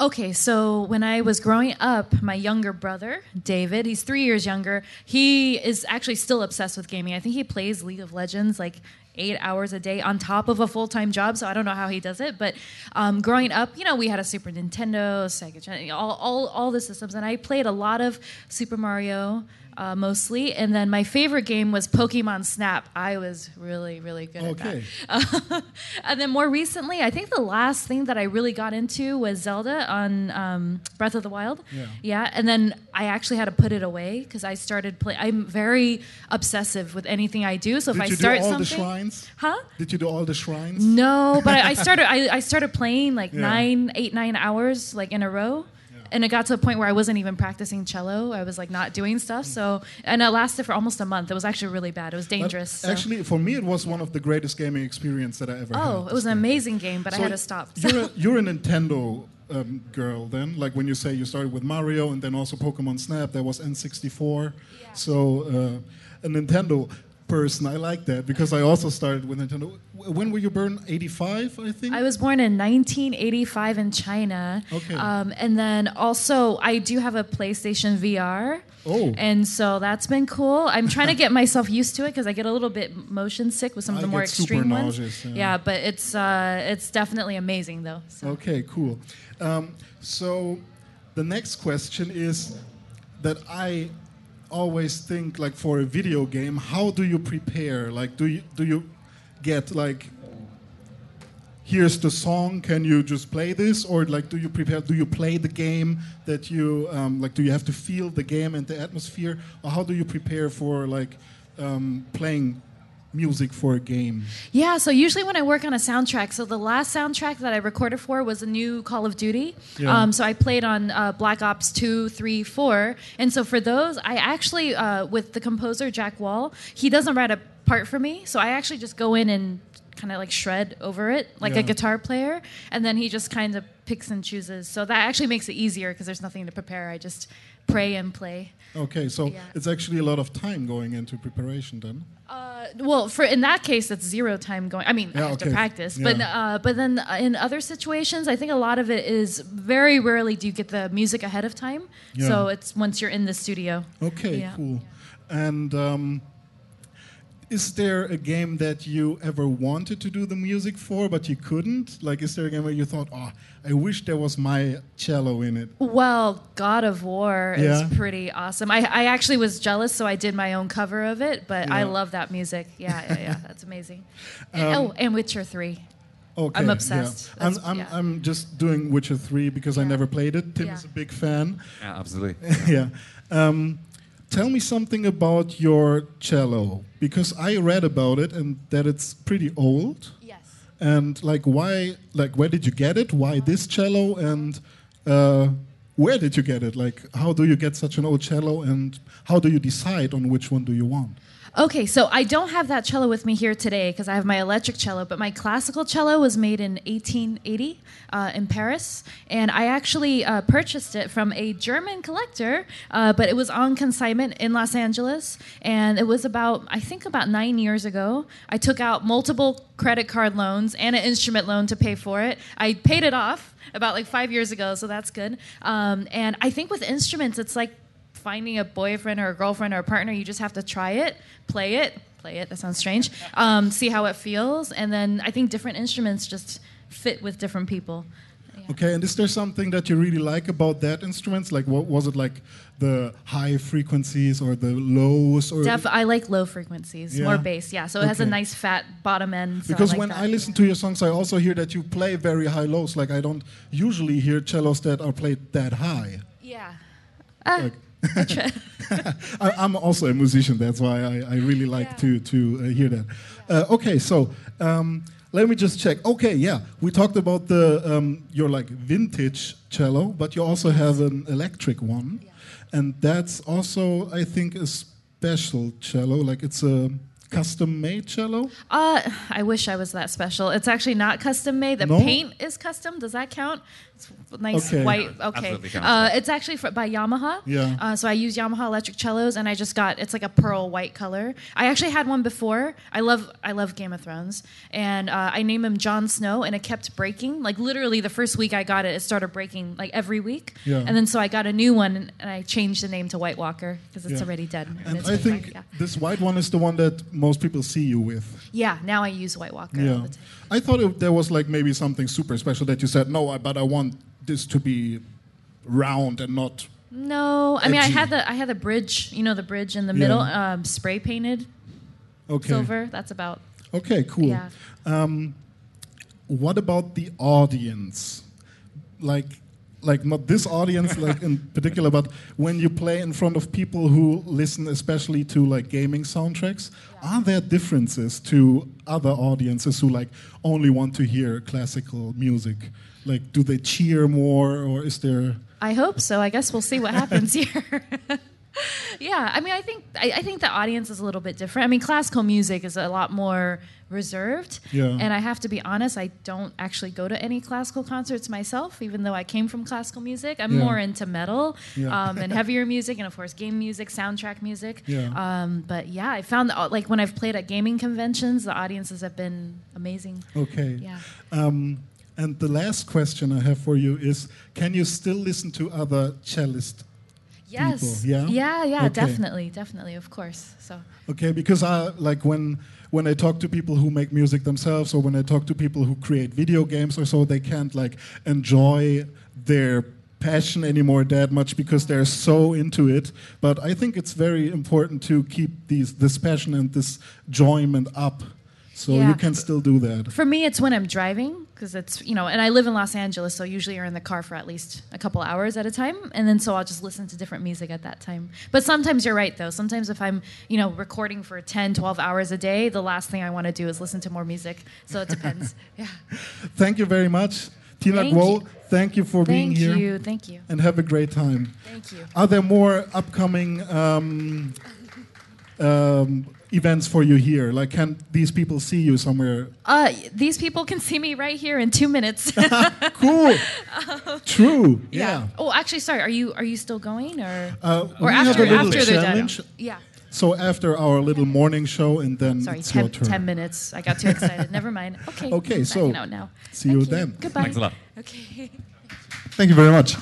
Okay, so when I was growing up, my younger brother, David, he's three years younger, he is actually still obsessed with gaming. I think he plays League of Legends like eight hours a day on top of a full time job, so I don't know how he does it. But um, growing up, you know, we had a Super Nintendo, Sega, all, all, all the systems, and I played a lot of Super Mario. Uh, mostly, and then my favorite game was Pokemon Snap. I was really, really good Okay. at that. and then more recently, I think the last thing that I really got into was Zelda on um, Breath of the Wild. Yeah. yeah. and then I actually had to put it away because I started playing. I'm very obsessive with anything I do. So if Did I you do start all something, the shrines? huh? Did you do all the shrines? No, but I, I started. I, I started playing like Yeah. nine, eight, nine hours like in a row. And it got to a point where I wasn't even practicing cello. I was like not doing stuff. So, and it lasted for almost a month. It was actually really bad. It was dangerous. so- Actually, for me, it was one of the greatest gaming experience that I ever had. oh, it was an amazing game, but I had to stop. You're a, you're a Nintendo um, girl then, like when you say you started with Mario and then also Pokemon Snap. That was N64. So uh, a Nintendo. Person. I like that because I also started with Nintendo. When were you born? 85, I think? I was born in 1985 in China. Okay. Um, and then also, I do have a PlayStation VR. Oh. And so that's been cool. I'm trying to get myself used to it because I get a little bit motion sick with some of I the more get super extreme ones. yeah. Yeah, but it's uh, it's definitely amazing though. So. Okay, cool. Um, so the next question is that I always think like for a video game, how do you prepare? Like, do you do you get like here's the song can you just play this or like do you prepare do you play the game that you um, like do you have to feel the game and the atmosphere or how do you prepare for like um, playing music for a game Yeah, so usually when I work on a soundtrack, so the last soundtrack that I recorded for was a new Call of Duty. Yeah. Um, so I played on uh, Black Ops 2, 3, 4. And so for those, I actually, uh, with the composer Jack Wall, he doesn't write a part for me. So I actually just go in and kind of like shred over it like Yeah. a guitar player. And then he just kind of picks and chooses. So that actually makes it easier because there's nothing to prepare. I just pray and play. okay so Yeah. it's actually a lot of time going into preparation then Uh, well, for in that case, it's zero time going. I mean, I Yeah, have to okay. practice, but Yeah. uh, but then in other situations, I think a lot of it is very rarely do you get the music ahead of time. So it's once you're in the studio. Okay, cool. And um, is there a game that you ever wanted to do the music for, but you couldn't? Like, is there a game where you thought, oh, I wish there was my cello in it? Well, God of War Yeah. is pretty awesome. I, I actually was jealous, so I did my own cover of it. But I love that music. Yeah, yeah, yeah. That's amazing. And- oh, and Witcher Three. Okay, I'm yeah. obsessed. I'm, I'm, yeah. I'm just doing Witcher 3 because I never played it. Tim Yeah. is a big fan. Yeah, absolutely. yeah. Um, tell me something about your cello because I read about it and that it's pretty old. Yes. and like why like where did you get it? Why this cello? And uh, where did you get it? Like how do you get such an old cello? And how do you decide on which one do you want Okay, so I don't have that cello with me here today because I have my electric cello, but my classical cello was made in 1880 uh, in Paris, and I actually uh, purchased it from a German collector, uh, but it was on consignment in Los Angeles, and it was about I think about nine years ago. I took out multiple credit card loans and an instrument loan to pay for it. I paid it off about like five years ago, so that's good. Um, and I think with instruments, it's like finding a boyfriend or a girlfriend or a partner, you just have to try it, play it, play it. That sounds strange. Um, see how it feels, and then I think different instruments just fit with different people. Yeah. okay and is there something that you really like about that instruments like what was it like the high frequencies or the lows or Def- I like low frequencies, Yeah. more bass. Yeah, so it has a nice fat bottom end. so because like when that. I listen to your songs, I also hear that you play very high lows. Like I don't usually hear cellos that are played that high. yeah. Ah, Like- I I'm also a musician. That's why I, I really like Yeah. to to uh, hear that. Uh, okay, so um, let me just check. Okay, yeah, we talked about the um, your like vintage cello, but you also have an electric one, and that's also I think a special cello. Like it's a custom made cello. uh, I wish I was that special. It's actually not custom made. The No? paint is custom. Does that count? It's nice Okay. white. Okay. Uh, it's actually for, by Yamaha. Yeah. Uh, so I use Yamaha electric cellos, and I just got it's like a pearl white color. I actually had one before. I love I love Game of Thrones, and uh, I named him Jon Snow, and it kept breaking. Like literally, the first week I got it, it started breaking like every week. Yeah. And then so I got a new one, and I changed the name to White Walker because it's Yeah. already dead. And it's I think white, yeah. this white one is the one that most people see you with. yeah. Now I use White Walker. all Yeah. I thought it, there was like maybe something super special that you said, no, I, but I want this to be round and not. No, I mean I had the I had the bridge. You know the bridge in the Yeah. middle, um, spray painted Okay. silver. That's about Okay, cool. yeah. Um, What about the audience? Like, like not this audience, like in particular, but when you play in front of people who listen, especially to like gaming soundtracks, are there differences to other audiences who like only want to hear classical music? Like, do they cheer more, or is there? I hope so. I guess we'll see what happens here. yeah, I mean, I think I, I think the audience is a little bit different. I mean, classical music is a lot more reserved, Yeah. and I have to be honest, I don't actually go to any classical concerts myself, even though I came from classical music. I'm Yeah. more into metal Yeah. um, and heavier music, and of course, game music, soundtrack music. Yeah. Um, but yeah, I found that like when I've played at gaming conventions, the audiences have been amazing. Okay. Yeah. Um, and the last question I have for you is: Can you still listen to other cellists? Yes. People, yeah? Yeah. Yeah. Okay. Definitely. Definitely. Of course. So. Okay, because I like when when I talk to people who make music themselves, or when I talk to people who create video games or so, they can't like enjoy their passion anymore that much because they're so into it. But I think it's very important to keep these this passion and this enjoyment up, so Yeah. you can still do that. For me, it's when I'm driving because it's you know, and I live in Los Angeles, so usually you're in the car for at least a couple hours at a time, and then so I'll just listen to different music at that time. But sometimes you're right though. Sometimes if I'm you know recording for 10, 12 hours a day, the last thing I want to do is listen to more music. So it depends. yeah. Thank you very much, Tina Thank Guo. you. Thank you for being here. Thank here, you. Thank you. and have a great time. Thank you. Are there more upcoming um, um, events for you here? Like, can these people see you somewhere? Uh, these people can see me right here in two minutes. Cool. True. Yeah. Oh, actually, sorry. Are you are you still going or Uh, or we have after a little after they're done? challenge. Yeah. So after our little morning show, and then Sorry, it's ten, your turn. 10 minutes. I got too excited. Never mind. Okay. Okay, I'm so out now. see Thank you then. Goodbye. Thanks a lot. Okay. Thank you very much.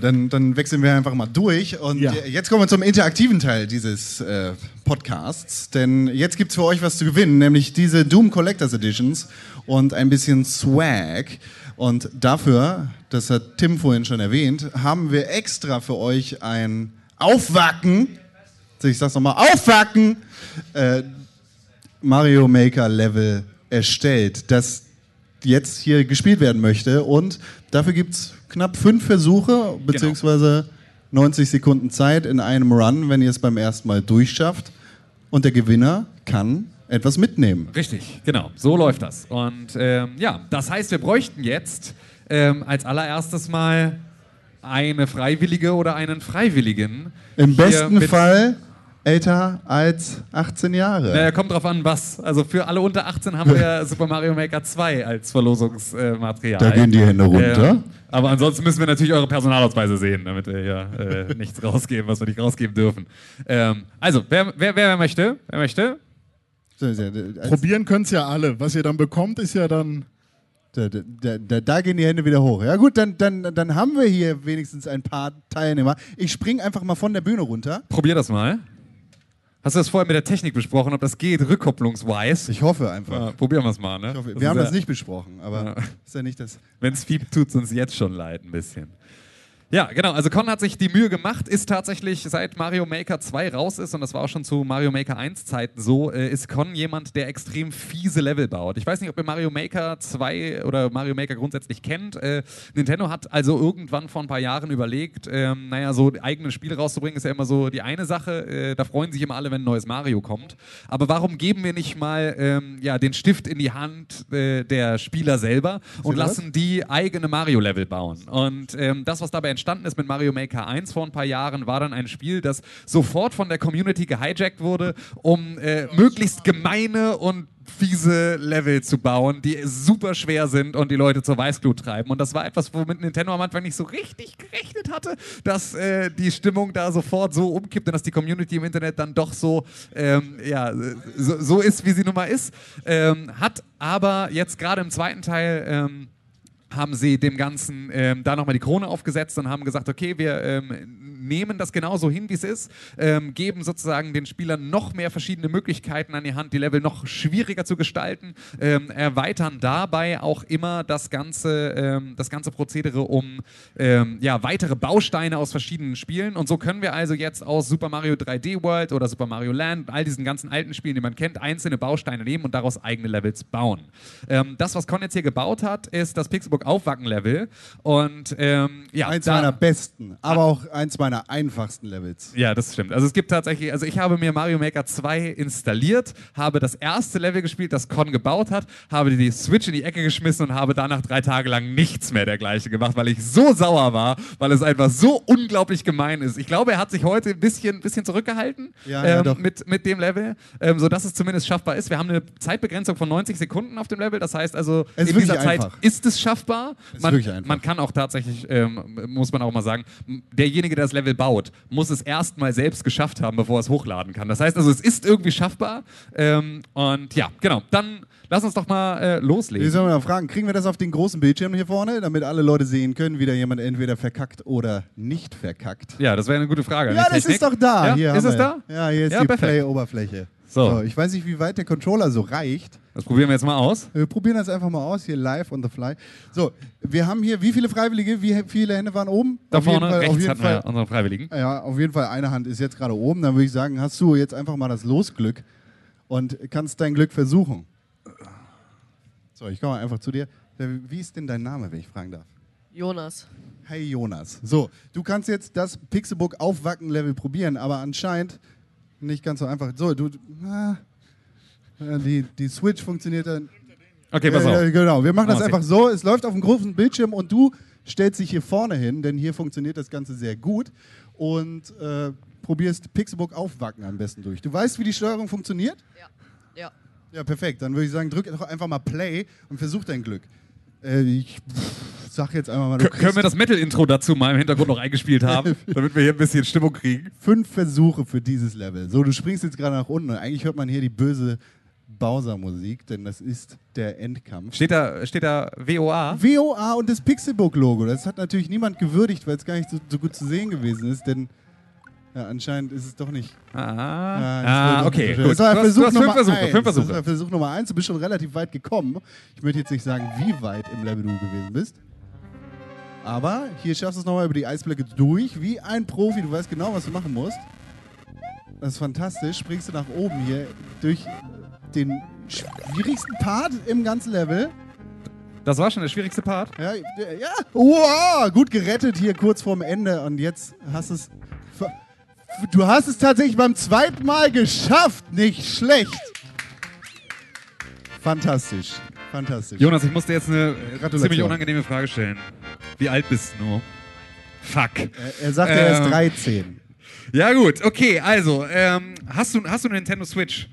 Dann, dann wechseln wir einfach mal durch. Und Ja. jetzt kommen wir zum interaktiven Teil dieses äh, Podcasts. Denn jetzt gibt es für euch was zu gewinnen, nämlich diese Doom Collectors Editions und ein bisschen Swag. Und dafür, das hat Tim vorhin schon erwähnt, haben wir extra für euch ein Aufwacken, ich sag's nochmal, Aufwacken, äh, Mario Maker Level erstellt, das jetzt hier gespielt werden möchte. Und dafür gibt es knapp fünf Versuche, beziehungsweise 90 Sekunden Zeit in einem Run, wenn ihr es beim ersten Mal durchschafft. Und der Gewinner kann etwas mitnehmen. Richtig, genau. So läuft das. Und ähm, ja, das heißt, wir bräuchten jetzt ähm, als allererstes mal eine Freiwillige oder einen Freiwilligen. Im besten Fall älter als 18 Jahre. Naja, kommt drauf an, was. Also für alle unter 18 haben wir Super Mario Maker 2 als Verlosungsmaterial. Da gehen die Hände runter. Ähm, aber ansonsten müssen wir natürlich eure Personalausweise sehen, damit wir hier äh, nichts rausgeben, was wir nicht rausgeben dürfen. Ähm, also, wer, wer, wer möchte? Wer möchte? Probieren können es ja alle. Was ihr dann bekommt, ist ja dann. Da, da, da, da gehen die Hände wieder hoch. Ja gut, dann, dann, dann haben wir hier wenigstens ein paar Teilnehmer. Ich spring einfach mal von der Bühne runter. Probier das mal. Hast du das vorher mit der Technik besprochen, ob das geht, rückkopplungsweise? Ich hoffe einfach. Ja, probieren wir es mal, ne? Ich hoffe, Das wir haben ist das ja- nicht besprochen, aber Ja. ist ja nicht das. Wenn es fiebt, tut es uns jetzt schon leid ein bisschen. Ja, genau. Also Con hat sich die Mühe gemacht, ist tatsächlich seit Mario Maker 2 raus ist, und das war auch schon zu Mario Maker 1 Zeiten so, äh, ist Con jemand, der extrem fiese Level baut. Ich weiß nicht, ob ihr Mario Maker 2 oder Mario Maker grundsätzlich kennt. Äh, Nintendo hat also irgendwann vor ein paar Jahren überlegt, ähm, naja, so eigene Spiele rauszubringen, ist ja immer so die eine Sache. Äh, da freuen sich immer alle, wenn ein neues Mario kommt. Aber warum geben wir nicht mal ähm, ja, den Stift in die Hand äh, der Spieler selber und lassen die eigene Mario-Level bauen. Und ähm, das, was dabei entstanden ist mit Mario Maker 1 vor ein paar Jahren, war dann ein Spiel, das sofort von der Community gehijackt wurde, um äh, möglichst gemeine und fiese Level zu bauen, die super schwer sind und die Leute zur Weißglut treiben. Und das war etwas, womit Nintendo am Anfang nicht so richtig gerechnet hatte, dass äh, die Stimmung da sofort so umkippt und dass die Community im Internet dann doch so, ähm, ja, so, so ist, wie sie nun mal ist. Ähm, hat aber jetzt gerade im zweiten Teil ähm, haben sie dem Ganzen ähm, da nochmal die Krone aufgesetzt und haben gesagt, okay, wir ähm, nehmen das genauso hin, wie es ist, ähm, geben sozusagen den Spielern noch mehr verschiedene Möglichkeiten an die Hand, die Level noch schwieriger zu gestalten, ähm, erweitern dabei auch immer das ganze, ähm, das ganze Prozedere um ähm, ja, weitere Bausteine aus verschiedenen Spielen. Und so können wir also jetzt aus Super Mario 3D World oder Super Mario Land, all diesen ganzen alten Spielen, die man kennt, einzelne Bausteine nehmen und daraus eigene Levels bauen. Ähm, das, was Con jetzt hier gebaut hat, ist das Pixelbook Aufwacken-Level. Und ähm, ja, Eins meiner besten, aber auch eins meiner einfachsten Levels. Ja, das stimmt. Also es gibt tatsächlich, also ich habe mir Mario Maker 2 installiert, habe das erste Level gespielt, das Con gebaut hat, habe die Switch in die Ecke geschmissen und habe danach drei Tage lang nichts mehr dergleichen gemacht, weil ich so sauer war, weil es einfach so unglaublich gemein ist. Ich glaube, er hat sich heute ein bisschen, bisschen zurückgehalten Ja, ja, ähm, doch. mit, mit dem Level, ähm, sodass es zumindest schaffbar ist. Wir haben eine Zeitbegrenzung von 90 Sekunden auf dem Level, das heißt also, Es in dieser Zeit einfach. ist es schaffbar. Ist man, man kann auch tatsächlich, ähm, muss man auch mal sagen, derjenige, der das Level baut, muss es erstmal selbst geschafft haben, bevor er es hochladen kann. Das heißt also, es ist irgendwie schaffbar. Ähm, und ja, genau. Dann lass uns doch mal äh, Wir loslegen. sollen mal fragen, kriegen wir das auf den großen Bildschirm hier vorne, damit alle Leute sehen können, wie da jemand entweder verkackt oder nicht verkackt? Ja, das wäre eine gute Frage. Ja, das ist doch da. Ja, Hier ist es wir. da? Ja, hier ist Ja, die. Play-Oberfläche. So. Ich weiß nicht, wie weit der Controller so reicht. Das probieren wir jetzt mal aus. Wir probieren das einfach mal aus, hier live on the fly. So, wir haben hier, wie viele Freiwillige, wie viele Hände waren oben? Da Auf jeden vorne Fall- auf rechts jeden hatten wir Fall, unseren Freiwilligen. Ja, auf jeden Fall eine Hand ist jetzt gerade oben. Dann würde ich sagen, hast du jetzt einfach mal das Losglück und kannst dein Glück versuchen. So, ich komme einfach zu dir. Wie ist denn dein Name, wenn ich fragen darf? Jonas. Hey Jonas. So, du kannst jetzt das Pixelbook auf Wacken-Level probieren, aber anscheinend nicht ganz so einfach. So, du. Ah, äh, die, die Switch funktioniert dann. Okay, pass auf. ja, genau, wir machen das Ah, okay. einfach so. Es läuft auf dem großen Bildschirm und du stellst dich hier vorne hin, denn hier funktioniert das Ganze sehr gut und äh, probierst Pixelbook auf Wacken am besten durch. Du weißt, wie die Steuerung funktioniert? Ja. Ja. Ja, perfekt. Dann würde ich sagen, drück doch einfach mal Play und versuch dein Glück. Äh, ich sag jetzt einmal mal, Können wir das Metal-Intro dazu mal im Hintergrund noch eingespielt haben, damit wir hier ein bisschen Stimmung kriegen? fünf Versuche für dieses Level. So, du springst jetzt gerade nach unten und eigentlich hört man hier die böse Bowser-Musik, denn das ist der Endkampf. Steht da, steht da WOA? WOA und das Pixelbook-Logo. Das hat natürlich niemand gewürdigt, weil es gar nicht so, so gut zu sehen gewesen ist, denn ja, anscheinend ist es doch nicht. Ah, Ja, ah das okay. Gut. Das war Du hast, Versuch du hast fünf Nummer Versuche. eins. Fünf Das Versuche. war Versuch Nummer eins. Du bist schon relativ weit gekommen. Ich möchte jetzt nicht sagen, wie weit im Level du gewesen bist. Aber hier schaffst du es nochmal über die Eisblöcke durch, wie ein Profi. Du weißt genau, was du machen musst. Das ist fantastisch. Springst du nach oben hier durch den schwierigsten Part im ganzen Level. Das war schon der schwierigste Part. Ja, ja. Wow, gut gerettet hier kurz vorm Ende. Und jetzt hast du es. Du hast es tatsächlich beim zweiten Mal geschafft. Nicht schlecht. Fantastisch. Fantastisch. Jonas, ich musste jetzt eine ziemlich unangenehme Frage stellen. Wie alt bist du? Fuck. Er, er sagt, er ist Ähm. 13. Ja gut, okay, also, ähm, hast, du, hast du eine Nintendo Switch?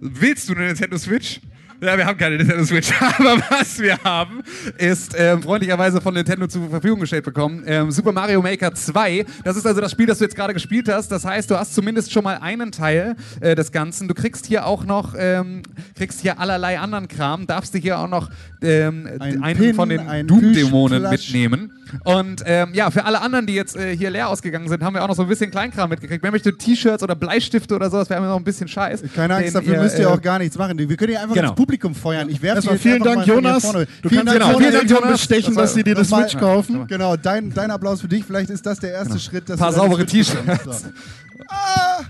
Willst du eine Nintendo Switch? Ja, wir haben keine Nintendo Switch, aber was wir haben, ist ähm, freundlicherweise von Nintendo zur Verfügung gestellt bekommen. Ähm, Super Mario Maker 2. Das ist also das Spiel, das du jetzt gerade gespielt hast. Das heißt, du hast zumindest schon mal einen Teil äh, des Ganzen. Du kriegst hier auch noch, ähm, kriegst hier allerlei anderen Kram. Darfst du hier auch noch ähm, Ein einen Pin, von den Doom-Dämonen mitnehmen. Und ähm, ja, für alle anderen, die jetzt äh, hier leer ausgegangen sind, haben wir auch noch so ein bisschen Kleinkram mitgekriegt. Wer möchte T-Shirts oder Bleistifte oder sowas, wir haben noch ein bisschen Scheiß. Keine Angst, dafür müsst ihr äh, auch gar nichts machen. Wir können hier einfach Genau. ins Publikum feuern. Ich werfe Erstmal jetzt vielen Dank, Jonas. Du vielen kannst Dank, genau, vorne, vielen Dank, Jonas. Bestechen, Das dass sie dir das Switch kaufen. Genau, dein, dein Applaus für dich. Vielleicht ist das der erste Schritt. Dass Paar saubere. T-Shirts. So. Ah,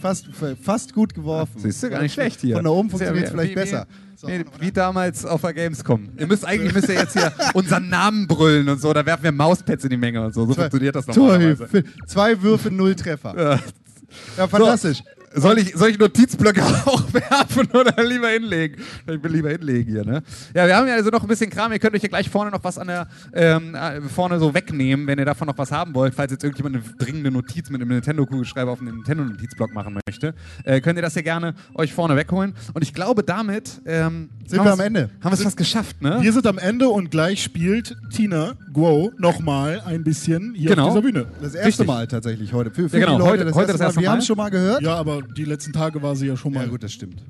fast, fast gut geworfen. Siehst du, gar nicht schlecht hier. Von da oben ja funktioniert es vielleicht wie- besser. So, Nee, wie damals auf der Gamescom. Ihr müsst eigentlich müsst ihr jetzt hier unseren Namen brüllen und so, da werfen wir Mauspads in die Menge und so. So funktioniert das normalerweise. Zwei Würfe, null Treffer. Ja, fantastisch. Soll ich, soll ich Notizblöcke auch werfen oder lieber hinlegen? Ich will lieber hinlegen hier, ne? Ja, wir haben ja also noch ein bisschen Kram. Ihr könnt euch hier gleich vorne noch was an der, ähm, äh, vorne so wegnehmen, wenn ihr davon noch was haben wollt. Falls jetzt irgendjemand eine dringende Notiz mit einem Nintendo-Kugelschreiber auf einem Nintendo-Notizblock machen möchte, äh, könnt ihr das hier gerne euch vorne wegholen. Und ich glaube, damit ähm, Sind wir am Ende. Haben wir es fast geschafft, ne? Wir sind am Ende und gleich spielt Tina Guo nochmal ein bisschen hier Genau. auf dieser Bühne. Das erste Richtig. Mal tatsächlich heute. Für, für Ja, genau, die Leute heute- das, heute erste das erste Mal. Wir haben es schon mal gehört. Ja, aber die letzten Tage war sie ja schon mal. Ja, gut, das stimmt.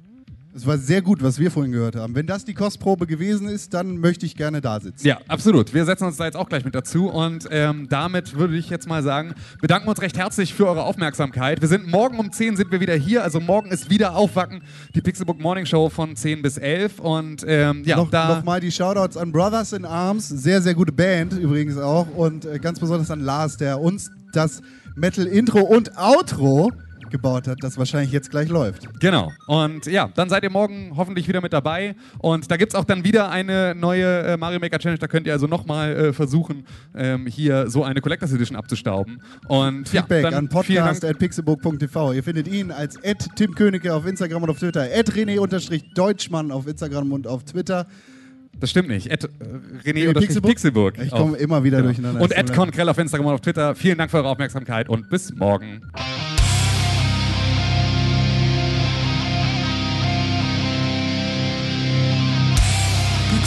Es war sehr gut, was wir vorhin gehört haben. Wenn das die Kostprobe gewesen ist, dann möchte ich gerne da sitzen. Ja, absolut. Wir setzen uns da jetzt auch gleich mit dazu und ähm, damit würde ich jetzt mal sagen, bedanken wir uns recht herzlich für eure Aufmerksamkeit. Wir sind morgen um 10 sind wir wieder hier, also morgen ist wieder Aufwacken, die Pixelbook Morning Show von 10 bis 11 und ähm, ja, noch, da... noch mal die Shoutouts an Brothers in Arms, sehr, sehr gute Band übrigens auch und äh, ganz besonders an Lars, der uns das Metal-Intro und Outro gebaut hat, das wahrscheinlich jetzt gleich läuft. Genau. Und ja, dann seid ihr morgen hoffentlich wieder mit dabei. Und da gibt es auch dann wieder eine neue äh, Mario Maker Challenge. Da könnt ihr also nochmal äh, versuchen, ähm, hier so eine Collectors Edition abzustauben. Und Feedback ja, dann an podcast.pixelburg.tv. Ihr findet ihn als Tim Königke auf Instagram und auf Twitter, René-Deutschmann auf Instagram und auf Twitter. Das stimmt nicht. Ed, äh, Nee, René Pixelburg? Pixelburg. Ich komme immer wieder genau. durcheinander. Und leid. Conkrell auf Instagram und auf Twitter. Vielen Dank für eure Aufmerksamkeit und bis morgen.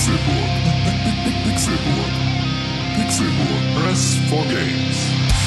Pixelburg. Pixelburg. Pixelburg. Press for games.